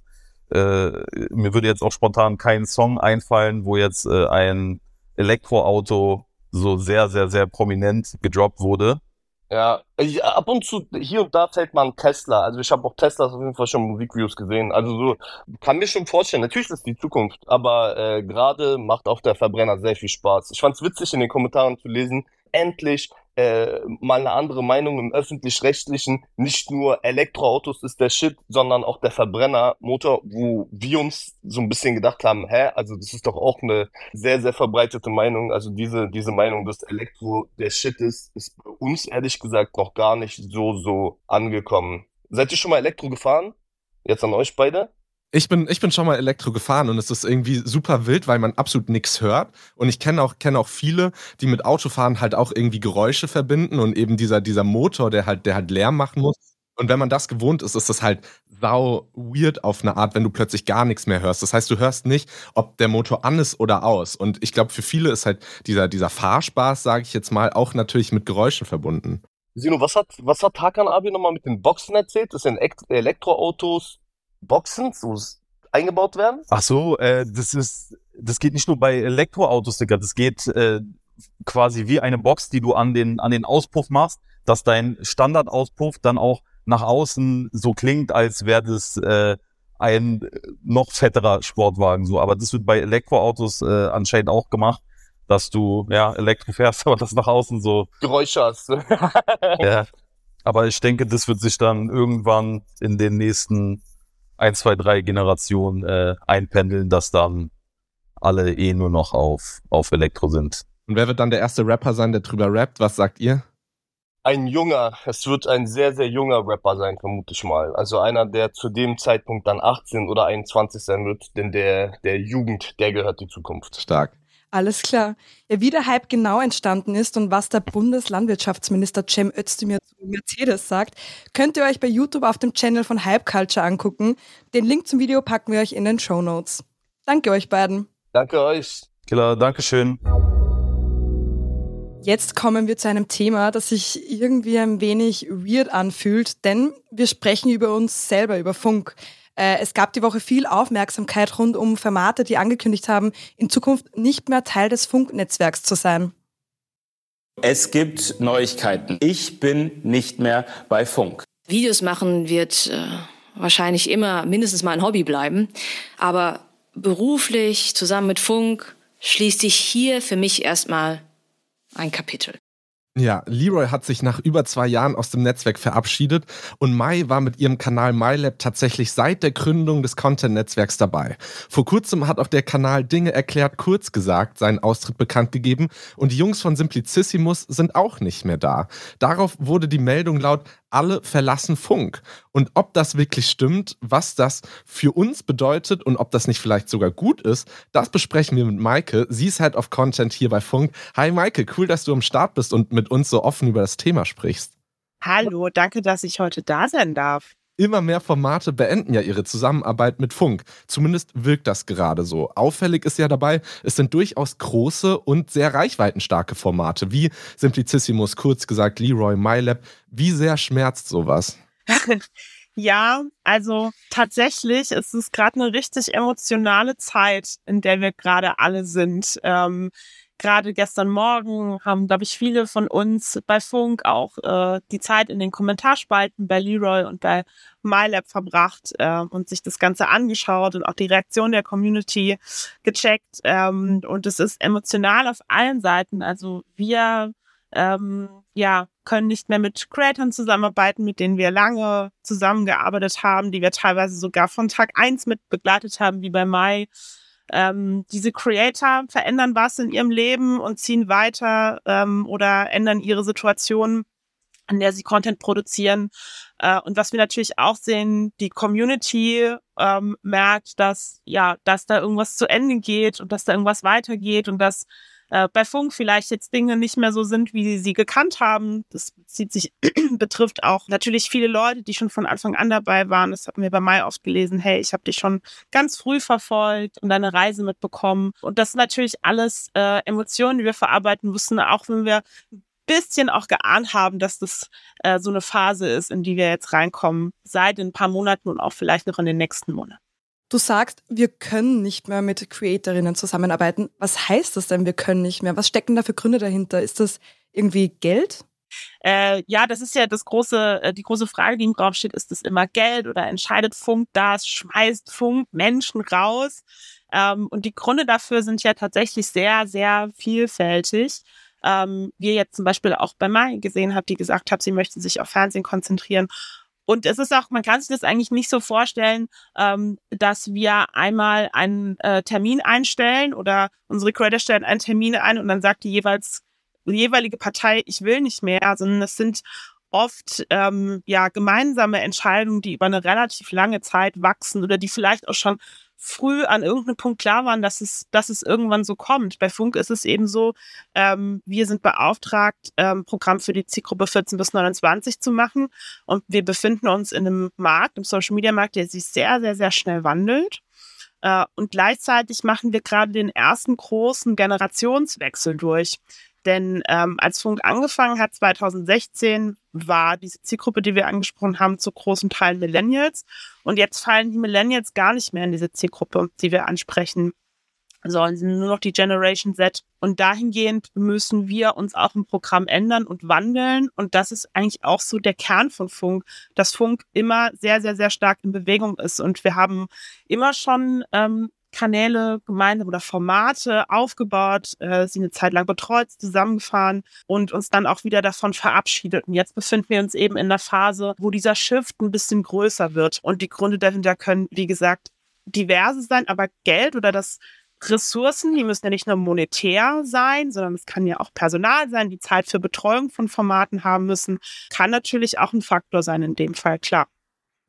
Äh, mir würde jetzt auch spontan kein Song einfallen, wo jetzt äh, ein Elektroauto so sehr, sehr, sehr prominent gedroppt wurde. Ja, ich, ab und zu, hier und da fällt man Tesla. Also ich habe auch Teslas auf jeden Fall schon Musikvideos gesehen. Also so, kann mir schon vorstellen, natürlich ist die Zukunft, aber äh, gerade macht auch der Verbrenner sehr viel Spaß. Ich fand's witzig in den Kommentaren zu lesen, endlich äh, mal eine andere Meinung im öffentlich-rechtlichen. Nicht nur Elektroautos ist der Shit, sondern auch der Verbrennermotor, wo wir uns so ein bisschen gedacht haben, hä, also das ist doch auch eine sehr, sehr verbreitete Meinung. Also diese, diese Meinung, dass Elektro der Shit ist, ist bei uns ehrlich gesagt noch gar nicht so, so angekommen. Seid ihr schon mal Elektro gefahren? Jetzt an euch beide? Ich bin, ich bin schon mal Elektro gefahren und es ist irgendwie super wild, weil man absolut nichts hört. Und ich kenne auch, kenne auch viele, die mit Autofahren halt auch irgendwie Geräusche verbinden und eben dieser, dieser Motor, der halt, der halt Lärm machen muss. Und wenn man das gewohnt ist, ist das halt sau weird auf eine Art, wenn du plötzlich gar nichts mehr hörst. Das heißt, du hörst nicht, ob der Motor an ist oder aus. Und ich glaube, für viele ist halt dieser, dieser Fahrspaß, sage ich jetzt mal, auch natürlich mit Geräuschen verbunden. Sino, was hat, was hat Hakan Abi nochmal mit den Boxen erzählt? Das sind Elektroautos Boxen so eingebaut werden? Ach so, äh, das ist, das geht nicht nur bei Elektroautos, Digga. Das geht äh, quasi wie eine Box, die du an den, an den Auspuff machst, dass dein Standardauspuff dann auch nach außen so klingt, als wäre das äh, ein noch fetterer Sportwagen so. Aber das wird bei Elektroautos äh, anscheinend auch gemacht, dass du ja Elektro fährst, *laughs* aber das nach außen so Geräusche hast. ja. *laughs* Aber ich denke, das wird sich dann irgendwann in den nächsten ein, zwei, drei Generationen äh, einpendeln, dass dann alle eh nur noch auf, auf Elektro sind. Und wer wird dann der erste Rapper sein, der drüber rappt? Was sagt ihr? Ein junger, es wird ein sehr, sehr junger Rapper sein, vermute ich mal. Also einer, der zu dem Zeitpunkt dann 18 oder 21 sein wird, denn der, der Jugend, der gehört die Zukunft. Stark. Alles klar. Ja, wie der Hype genau entstanden ist und was der Bundeslandwirtschaftsminister Cem Özdemir zu Mercedes sagt, könnt ihr euch bei YouTube auf dem Channel von Hype Culture angucken. Den Link zum Video packen wir euch in den Show Notes. Danke euch beiden. Danke euch. Klar, Dankeschön. Jetzt kommen wir zu einem Thema, das sich irgendwie ein wenig weird anfühlt, denn wir sprechen über uns selber, über Funk. Äh, es gab die Woche viel Aufmerksamkeit rund um Formate, die angekündigt haben, in Zukunft nicht mehr Teil des Funknetzwerks zu sein. Es gibt Neuigkeiten. Ich bin nicht mehr bei Funk. Videos machen wird äh, wahrscheinlich immer mindestens mal ein Hobby bleiben. Aber beruflich zusammen mit Funk schließt sich hier für mich erstmal ein Kapitel. Ja, Leroy hat sich nach über zwei Jahren aus dem Netzwerk verabschiedet und Mai war mit ihrem Kanal MyLab tatsächlich seit der Gründung des Content-Netzwerks dabei. Vor kurzem hat auch der Kanal Dinge erklärt, kurz gesagt, seinen Austritt bekannt gegeben und die Jungs von Simplicissimus sind auch nicht mehr da. Darauf wurde die Meldung laut alle verlassen Funk. Und ob das wirklich stimmt, was das für uns bedeutet und ob das nicht vielleicht sogar gut ist, das besprechen wir mit Maike. Sie ist Head of Content hier bei Funk. Hi Maike, cool, dass du am Start bist und mit uns so offen über das Thema sprichst. Hallo, danke, dass ich heute da sein darf. Immer mehr Formate beenden ja ihre Zusammenarbeit mit Funk. Zumindest wirkt das gerade so. Auffällig ist ja dabei, es sind durchaus große und sehr reichweitenstarke Formate, wie Simplicissimus, kurz gesagt Leroy MyLab. Wie sehr schmerzt sowas? *laughs* ja, also tatsächlich ist es gerade eine richtig emotionale Zeit, in der wir gerade alle sind. Ähm, Gerade gestern Morgen haben, glaube ich, viele von uns bei Funk auch äh, die Zeit in den Kommentarspalten bei Leroy und bei MyLab verbracht äh, und sich das Ganze angeschaut und auch die Reaktion der Community gecheckt. Ähm, und es ist emotional auf allen Seiten. Also wir ähm, ja, können nicht mehr mit Creators zusammenarbeiten, mit denen wir lange zusammengearbeitet haben, die wir teilweise sogar von Tag eins mit begleitet haben, wie bei Mai. Ähm, diese Creator verändern was in ihrem Leben und ziehen weiter ähm, oder ändern ihre Situation, an der sie Content produzieren. Äh, und was wir natürlich auch sehen, die Community ähm, merkt, dass ja, dass da irgendwas zu Ende geht und dass da irgendwas weitergeht und dass äh, bei Funk vielleicht jetzt Dinge nicht mehr so sind, wie sie sie gekannt haben. Das bezieht sich, *clears throat* betrifft auch natürlich viele Leute, die schon von Anfang an dabei waren. Das hatten wir bei Mai oft gelesen. Hey, ich habe dich schon ganz früh verfolgt und deine Reise mitbekommen. Und das sind natürlich alles äh, Emotionen, die wir verarbeiten müssen, auch wenn wir ein bisschen auch geahnt haben, dass das äh, so eine Phase ist, in die wir jetzt reinkommen, seit ein paar Monaten und auch vielleicht noch in den nächsten Monaten. Du sagst, wir können nicht mehr mit Creatorinnen zusammenarbeiten. Was heißt das denn, wir können nicht mehr? Was stecken da für Gründe dahinter? Ist das irgendwie Geld? Äh, ja, das ist ja das große, äh, die große Frage, die im Raum steht, ist das immer Geld oder entscheidet Funk das, schmeißt Funk Menschen raus? Ähm, und die Gründe dafür sind ja tatsächlich sehr, sehr vielfältig. Ähm, wir jetzt zum Beispiel auch bei Mai gesehen haben, die gesagt hat, sie möchte sich auf Fernsehen konzentrieren und es ist auch, man kann sich das eigentlich nicht so vorstellen, ähm, dass wir einmal einen äh, Termin einstellen oder unsere Creator stellen einen Termin ein und dann sagt die jeweils die jeweilige Partei, ich will nicht mehr, sondern es sind oft ähm, ja gemeinsame Entscheidungen, die über eine relativ lange Zeit wachsen oder die vielleicht auch schon früh an irgendeinem Punkt klar waren, dass es, dass es irgendwann so kommt. Bei Funk ist es eben so, ähm, wir sind beauftragt, ähm, Programm für die Zielgruppe 14 bis 29 zu machen. Und wir befinden uns in einem Markt, im Social Media Markt, der sich sehr, sehr, sehr schnell wandelt. Äh, und gleichzeitig machen wir gerade den ersten großen Generationswechsel durch. Denn ähm, als Funk angefangen hat, 2016, war diese Zielgruppe, die wir angesprochen haben, zu großen Teilen Millennials. Und jetzt fallen die Millennials gar nicht mehr in diese Zielgruppe, die wir ansprechen sollen, sind nur noch die Generation Z. Und dahingehend müssen wir uns auch im Programm ändern und wandeln. Und das ist eigentlich auch so der Kern von Funk, dass Funk immer sehr, sehr, sehr stark in Bewegung ist. Und wir haben immer schon ähm, Kanäle gemeinsam oder Formate aufgebaut, äh, sie eine Zeit lang betreut, zusammengefahren und uns dann auch wieder davon verabschiedet. Und jetzt befinden wir uns eben in der Phase, wo dieser Shift ein bisschen größer wird. Und die Gründe dahinter können, wie gesagt, diverse sein, aber Geld oder das Ressourcen, die müssen ja nicht nur monetär sein, sondern es kann ja auch Personal sein, die Zeit für Betreuung von Formaten haben müssen, kann natürlich auch ein Faktor sein in dem Fall, klar.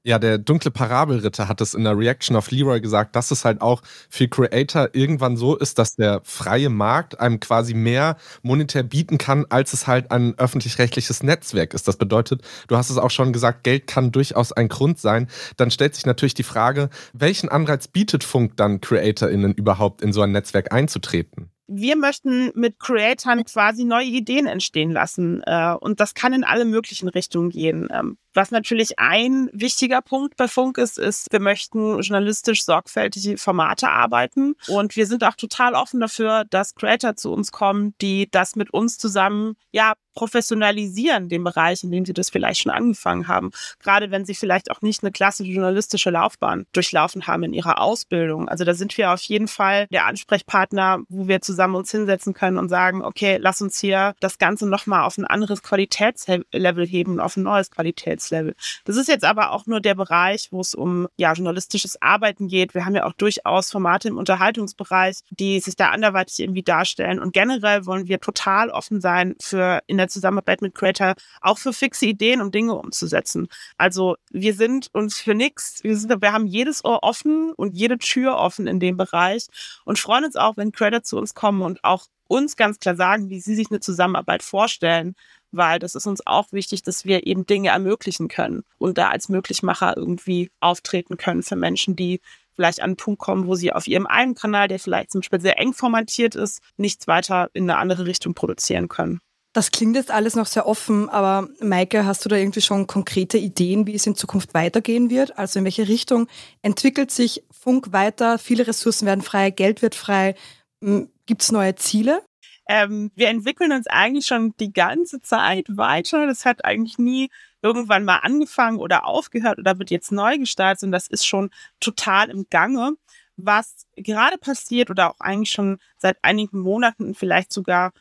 Ja, der dunkle Parabelritter hat es in der Reaction auf Leroy gesagt, dass es halt auch für Creator irgendwann so ist, dass der freie Markt einem quasi mehr monetär bieten kann, als es halt ein öffentlich-rechtliches Netzwerk ist. Das bedeutet, du hast es auch schon gesagt, Geld kann durchaus ein Grund sein. Dann stellt sich natürlich die Frage, welchen Anreiz bietet Funk dann CreatorInnen überhaupt in so ein Netzwerk einzutreten? Wir möchten mit Creatoren quasi neue Ideen entstehen lassen. Äh, und das kann in alle möglichen Richtungen gehen. Ähm, was natürlich ein wichtiger Punkt bei Funk ist, ist, wir möchten journalistisch sorgfältige Formate arbeiten. Und wir sind auch total offen dafür, dass Creator zu uns kommen, die das mit uns zusammen, ja, professionalisieren, den Bereich, in dem sie das vielleicht schon angefangen haben. Gerade wenn sie vielleicht auch nicht eine klassische journalistische Laufbahn durchlaufen haben in ihrer Ausbildung. Also da sind wir auf jeden Fall der Ansprechpartner, wo wir zusammen uns hinsetzen können und sagen, okay, lass uns hier das Ganze nochmal auf ein anderes Qualitätslevel heben, auf ein neues Qualitätslevel. Das ist jetzt aber auch nur der Bereich, wo es um ja, journalistisches Arbeiten geht. Wir haben ja auch durchaus Formate im Unterhaltungsbereich, die sich da anderweitig irgendwie darstellen. Und generell wollen wir total offen sein für in der der Zusammenarbeit mit Creator auch für fixe Ideen, um Dinge umzusetzen. Also wir sind uns für nichts, wir, wir haben jedes Ohr offen und jede Tür offen in dem Bereich und freuen uns auch, wenn Creator zu uns kommen und auch uns ganz klar sagen, wie sie sich eine Zusammenarbeit vorstellen, weil das ist uns auch wichtig, dass wir eben Dinge ermöglichen können und da als Möglichmacher irgendwie auftreten können für Menschen, die vielleicht an einen Punkt kommen, wo sie auf ihrem einen Kanal, der vielleicht zum Beispiel sehr eng formatiert ist, nichts weiter in eine andere Richtung produzieren können. Das klingt jetzt alles noch sehr offen, aber Maike, hast du da irgendwie schon konkrete Ideen, wie es in Zukunft weitergehen wird? Also in welche Richtung entwickelt sich Funk weiter? Viele Ressourcen werden frei, Geld wird frei. Hm, Gibt es neue Ziele? Ähm, wir entwickeln uns eigentlich schon die ganze Zeit weiter. Das hat eigentlich nie irgendwann mal angefangen oder aufgehört oder wird jetzt neu gestartet und das ist schon total im Gange. Was gerade passiert oder auch eigentlich schon seit einigen Monaten, vielleicht sogar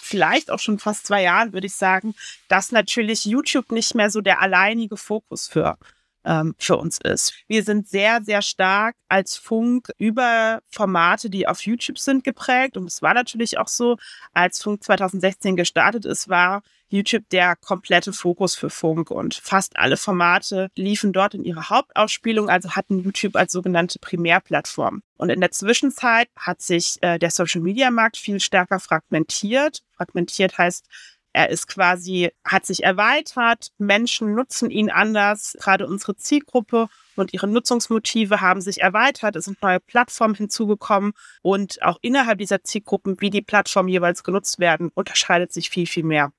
vielleicht auch schon fast zwei Jahren, würde ich sagen, dass natürlich YouTube nicht mehr so der alleinige Fokus für ähm, für uns ist. Wir sind sehr, sehr stark als Funk über Formate, die auf YouTube sind, geprägt. Und es war natürlich auch so, als Funk 2016 gestartet ist, war YouTube der komplette Fokus für Funk und fast alle Formate liefen dort in ihrer Hauptausspielung, also hatten YouTube als sogenannte Primärplattform. Und in der Zwischenzeit hat sich äh, der Social Media Markt viel stärker fragmentiert. Fragmentiert heißt, er ist quasi, hat sich erweitert, Menschen nutzen ihn anders, gerade unsere Zielgruppe und ihre Nutzungsmotive haben sich erweitert, es sind neue Plattformen hinzugekommen und auch innerhalb dieser Zielgruppen, wie die Plattformen jeweils genutzt werden, unterscheidet sich viel, viel mehr.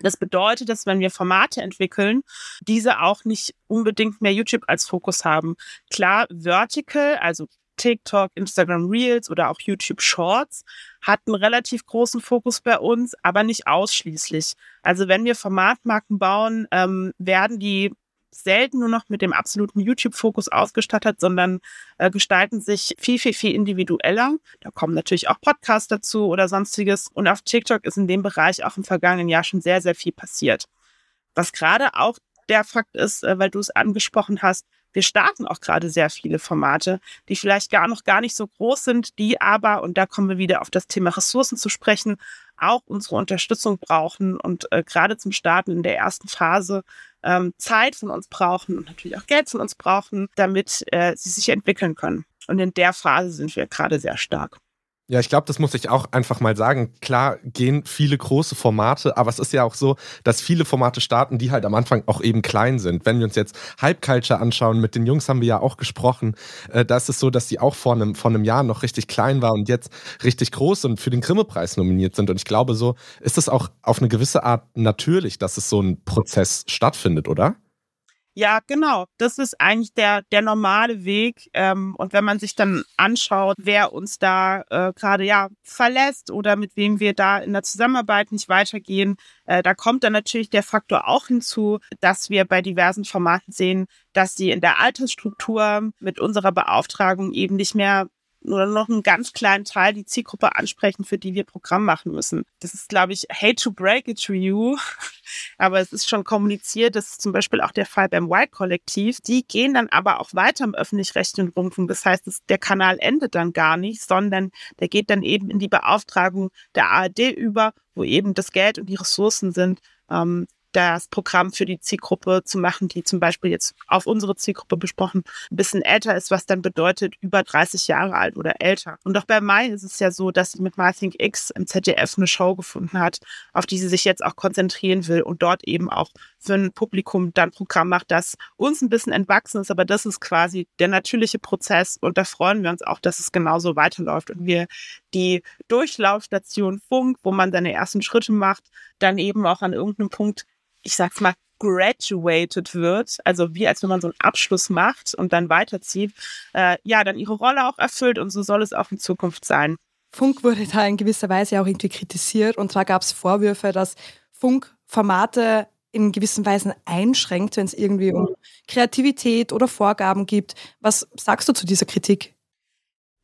Das bedeutet, dass wenn wir Formate entwickeln, diese auch nicht unbedingt mehr YouTube als Fokus haben. Klar, Vertical, also TikTok, Instagram Reels oder auch YouTube Shorts hat einen relativ großen Fokus bei uns, aber nicht ausschließlich. Also wenn wir Formatmarken bauen, ähm, werden die selten nur noch mit dem absoluten YouTube-Fokus ausgestattet, sondern äh, gestalten sich viel, viel, viel individueller. Da kommen natürlich auch Podcasts dazu oder sonstiges. Und auf TikTok ist in dem Bereich auch im vergangenen Jahr schon sehr, sehr viel passiert. Was gerade auch der Fakt ist, äh, weil du es angesprochen hast, wir starten auch gerade sehr viele Formate, die vielleicht gar noch gar nicht so groß sind, die aber, und da kommen wir wieder auf das Thema Ressourcen zu sprechen, auch unsere Unterstützung brauchen und äh, gerade zum Starten in der ersten Phase ähm, Zeit von uns brauchen und natürlich auch Geld von uns brauchen, damit äh, sie sich entwickeln können. Und in der Phase sind wir gerade sehr stark. Ja, ich glaube, das muss ich auch einfach mal sagen. Klar gehen viele große Formate, aber es ist ja auch so, dass viele Formate starten, die halt am Anfang auch eben klein sind. Wenn wir uns jetzt Hype Culture anschauen, mit den Jungs haben wir ja auch gesprochen, äh, da ist es so, dass die auch vor einem, vor einem Jahr noch richtig klein war und jetzt richtig groß und für den Grimme-Preis nominiert sind. Und ich glaube, so ist es auch auf eine gewisse Art natürlich, dass es so ein Prozess stattfindet, oder? Ja, genau. Das ist eigentlich der, der normale Weg. Ähm, und wenn man sich dann anschaut, wer uns da äh, gerade ja verlässt oder mit wem wir da in der Zusammenarbeit nicht weitergehen, äh, da kommt dann natürlich der Faktor auch hinzu, dass wir bei diversen Formaten sehen, dass sie in der Altersstruktur mit unserer Beauftragung eben nicht mehr nur noch einen ganz kleinen Teil die Zielgruppe ansprechen, für die wir Programm machen müssen. Das ist, glaube ich, hate to break it to you, *laughs* aber es ist schon kommuniziert. Das ist zum Beispiel auch der Fall beim White-Kollektiv. Die gehen dann aber auch weiter im öffentlich-rechtlichen Rundfunk. Das heißt, das, der Kanal endet dann gar nicht, sondern der geht dann eben in die Beauftragung der ARD über, wo eben das Geld und die Ressourcen sind, ähm, das Programm für die Zielgruppe zu machen, die zum Beispiel jetzt auf unsere Zielgruppe besprochen ein bisschen älter ist, was dann bedeutet über 30 Jahre alt oder älter. Und auch bei Mai ist es ja so, dass sie mit MyThink X im ZDF eine Show gefunden hat, auf die sie sich jetzt auch konzentrieren will und dort eben auch für ein Publikum dann Programm macht, das uns ein bisschen entwachsen ist, aber das ist quasi der natürliche Prozess und da freuen wir uns auch, dass es genauso weiterläuft und wir die Durchlaufstation Funk, wo man seine ersten Schritte macht, dann eben auch an irgendeinem Punkt ich sag's mal, graduated wird, also wie als wenn man so einen Abschluss macht und dann weiterzieht, äh, ja, dann ihre Rolle auch erfüllt und so soll es auch in Zukunft sein. Funk wurde da in gewisser Weise auch irgendwie kritisiert und zwar gab es Vorwürfe, dass Funk Formate in gewissen Weisen einschränkt, wenn es irgendwie um Kreativität oder Vorgaben gibt. Was sagst du zu dieser Kritik?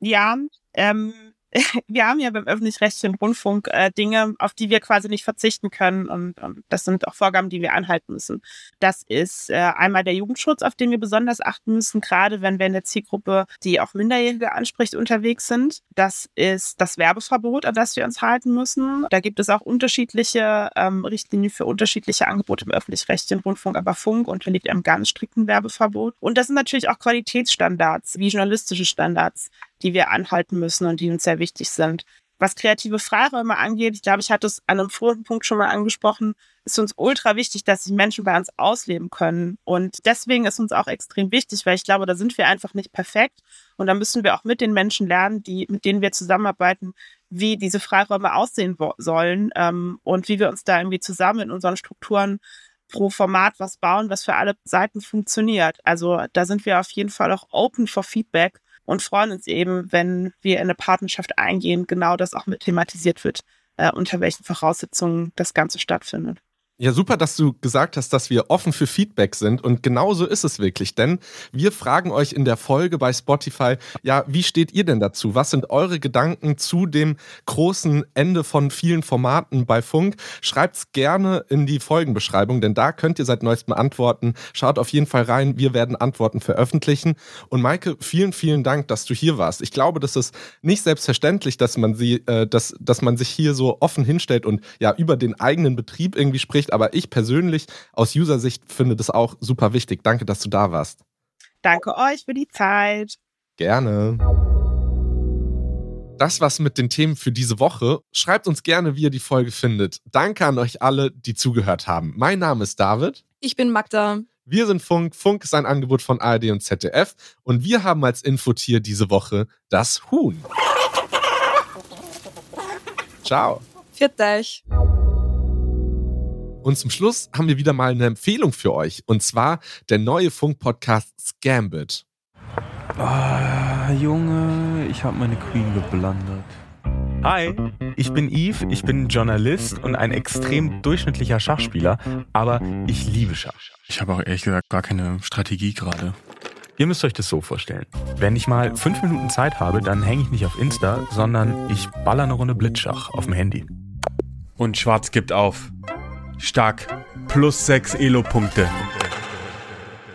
Ja, ähm, *laughs* wir haben ja beim öffentlich-rechtlichen Rundfunk äh, Dinge, auf die wir quasi nicht verzichten können. Und, und das sind auch Vorgaben, die wir anhalten müssen. Das ist äh, einmal der Jugendschutz, auf den wir besonders achten müssen, gerade wenn wir in der Zielgruppe, die auch Minderjährige anspricht, unterwegs sind. Das ist das Werbeverbot, an das wir uns halten müssen. Da gibt es auch unterschiedliche ähm, Richtlinien für unterschiedliche Angebote im öffentlich-rechtlichen Rundfunk, aber Funk unterliegt einem ganz strikten Werbeverbot. Und das sind natürlich auch Qualitätsstandards, wie journalistische Standards die wir anhalten müssen und die uns sehr wichtig sind. Was kreative Freiräume angeht, ich glaube, ich hatte es an einem vorigen Punkt schon mal angesprochen, ist uns ultra wichtig, dass sich Menschen bei uns ausleben können. Und deswegen ist uns auch extrem wichtig, weil ich glaube, da sind wir einfach nicht perfekt. Und da müssen wir auch mit den Menschen lernen, die, mit denen wir zusammenarbeiten, wie diese Freiräume aussehen sollen ähm, und wie wir uns da irgendwie zusammen in unseren Strukturen pro Format was bauen, was für alle Seiten funktioniert. Also da sind wir auf jeden Fall auch open for Feedback und freuen uns eben, wenn wir in eine Partnerschaft eingehen, genau das auch mit thematisiert wird, äh, unter welchen Voraussetzungen das Ganze stattfindet. Ja, super, dass du gesagt hast, dass wir offen für Feedback sind. Und genauso ist es wirklich. Denn wir fragen euch in der Folge bei Spotify, ja, wie steht ihr denn dazu? Was sind eure Gedanken zu dem großen Ende von vielen Formaten bei Funk? Schreibt's gerne in die Folgenbeschreibung, denn da könnt ihr seit neuestem antworten. Schaut auf jeden Fall rein. Wir werden Antworten veröffentlichen. Und Maike, vielen, vielen Dank, dass du hier warst. Ich glaube, das ist nicht selbstverständlich, dass man sie, äh, dass, dass man sich hier so offen hinstellt und ja über den eigenen Betrieb irgendwie spricht aber ich persönlich aus User-Sicht finde das auch super wichtig. Danke, dass du da warst. Danke euch für die Zeit. Gerne. Das war's mit den Themen für diese Woche. Schreibt uns gerne, wie ihr die Folge findet. Danke an euch alle, die zugehört haben. Mein Name ist David. Ich bin Magda. Wir sind Funk. Funk ist ein Angebot von ARD und ZDF. Und wir haben als Infotier diese Woche das Huhn. Ciao. Viert euch. Und zum Schluss haben wir wieder mal eine Empfehlung für euch. Und zwar der neue Funk-Podcast Scambit. Ah, Junge, ich habe meine Queen geblandet. Hi, ich bin Yves, ich bin Journalist und ein extrem durchschnittlicher Schachspieler, aber ich liebe Schach. Ich habe auch ehrlich gesagt gar keine Strategie gerade. Ihr müsst euch das so vorstellen. Wenn ich mal fünf Minuten Zeit habe, dann hänge ich nicht auf Insta, sondern ich baller eine Runde Blitzschach auf dem Handy. Und Schwarz gibt auf. Stark. Plus sechs Elo-Punkte.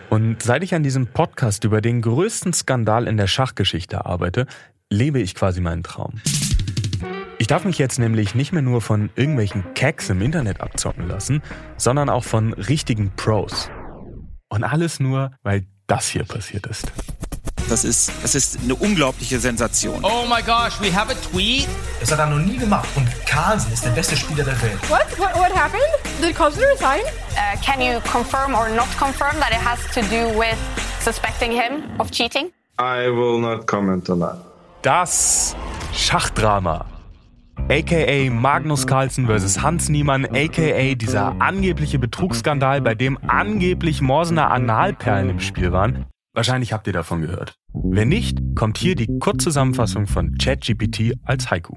Und seit ich an diesem Podcast über den größten Skandal in der Schachgeschichte arbeite, lebe ich quasi meinen Traum. Ich darf mich jetzt nämlich nicht mehr nur von irgendwelchen Cacks im Internet abzocken lassen, sondern auch von richtigen Pros. Und alles nur, weil das hier passiert ist. Das ist, das ist eine unglaubliche Sensation. Oh my gosh, we have a tweet. Das hat er noch nie gemacht. Und Carlsen ist der beste Spieler der Welt. What? What, what happened? Did Carlsen resign? Uh, can you confirm or not confirm that it has to do with suspecting him of cheating? I will not comment on that. Das Schachdrama. AKA Magnus Carlsen vs. Hans Niemann, AKA dieser angebliche Betrugsskandal, bei dem angeblich Morsener Analperlen im Spiel waren, Wahrscheinlich habt ihr davon gehört. Wenn nicht, kommt hier die Kurzzusammenfassung von ChatGPT als Haiku.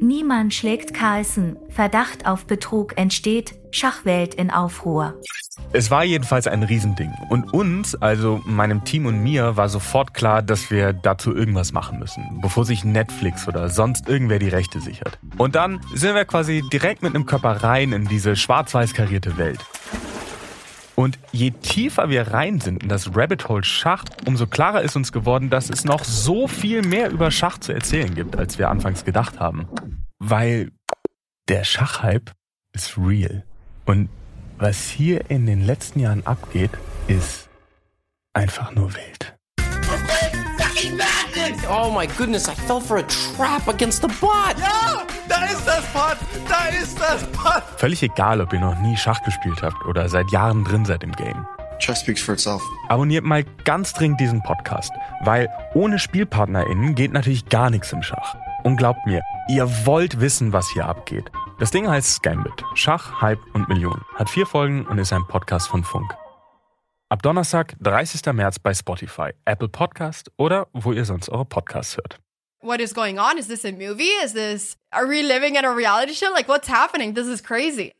Niemand schlägt Carlsen. Verdacht auf Betrug entsteht. Schachwelt in Aufruhr. Es war jedenfalls ein Riesending. Und uns, also meinem Team und mir, war sofort klar, dass wir dazu irgendwas machen müssen, bevor sich Netflix oder sonst irgendwer die Rechte sichert. Und dann sind wir quasi direkt mit einem Körper rein in diese schwarz-weiß karierte Welt. Und je tiefer wir rein sind in das Rabbit Hole Schach, umso klarer ist uns geworden, dass es noch so viel mehr über Schach zu erzählen gibt, als wir anfangs gedacht haben. Weil der Schachhype ist real. Und was hier in den letzten Jahren abgeht, ist einfach nur wild. Oh my goodness, I fell for a trap against the bot. Ja, da ist das Bot, da ist das Bot. Völlig egal, ob ihr noch nie Schach gespielt habt oder seit Jahren drin seid im Game. Chess speaks for itself. Abonniert mal ganz dringend diesen Podcast, weil ohne SpielpartnerInnen geht natürlich gar nichts im Schach. Und glaubt mir, ihr wollt wissen, was hier abgeht. Das Ding heißt Gambit. Schach, Hype und Millionen. Hat vier Folgen und ist ein Podcast von Funk. Ab Donnerstag, 30. März bei Spotify, Apple Podcast oder wo ihr sonst eure Podcasts hört. What is going on? Is this a movie? Is this, are we living in a reality show? Like, what's happening? This is crazy.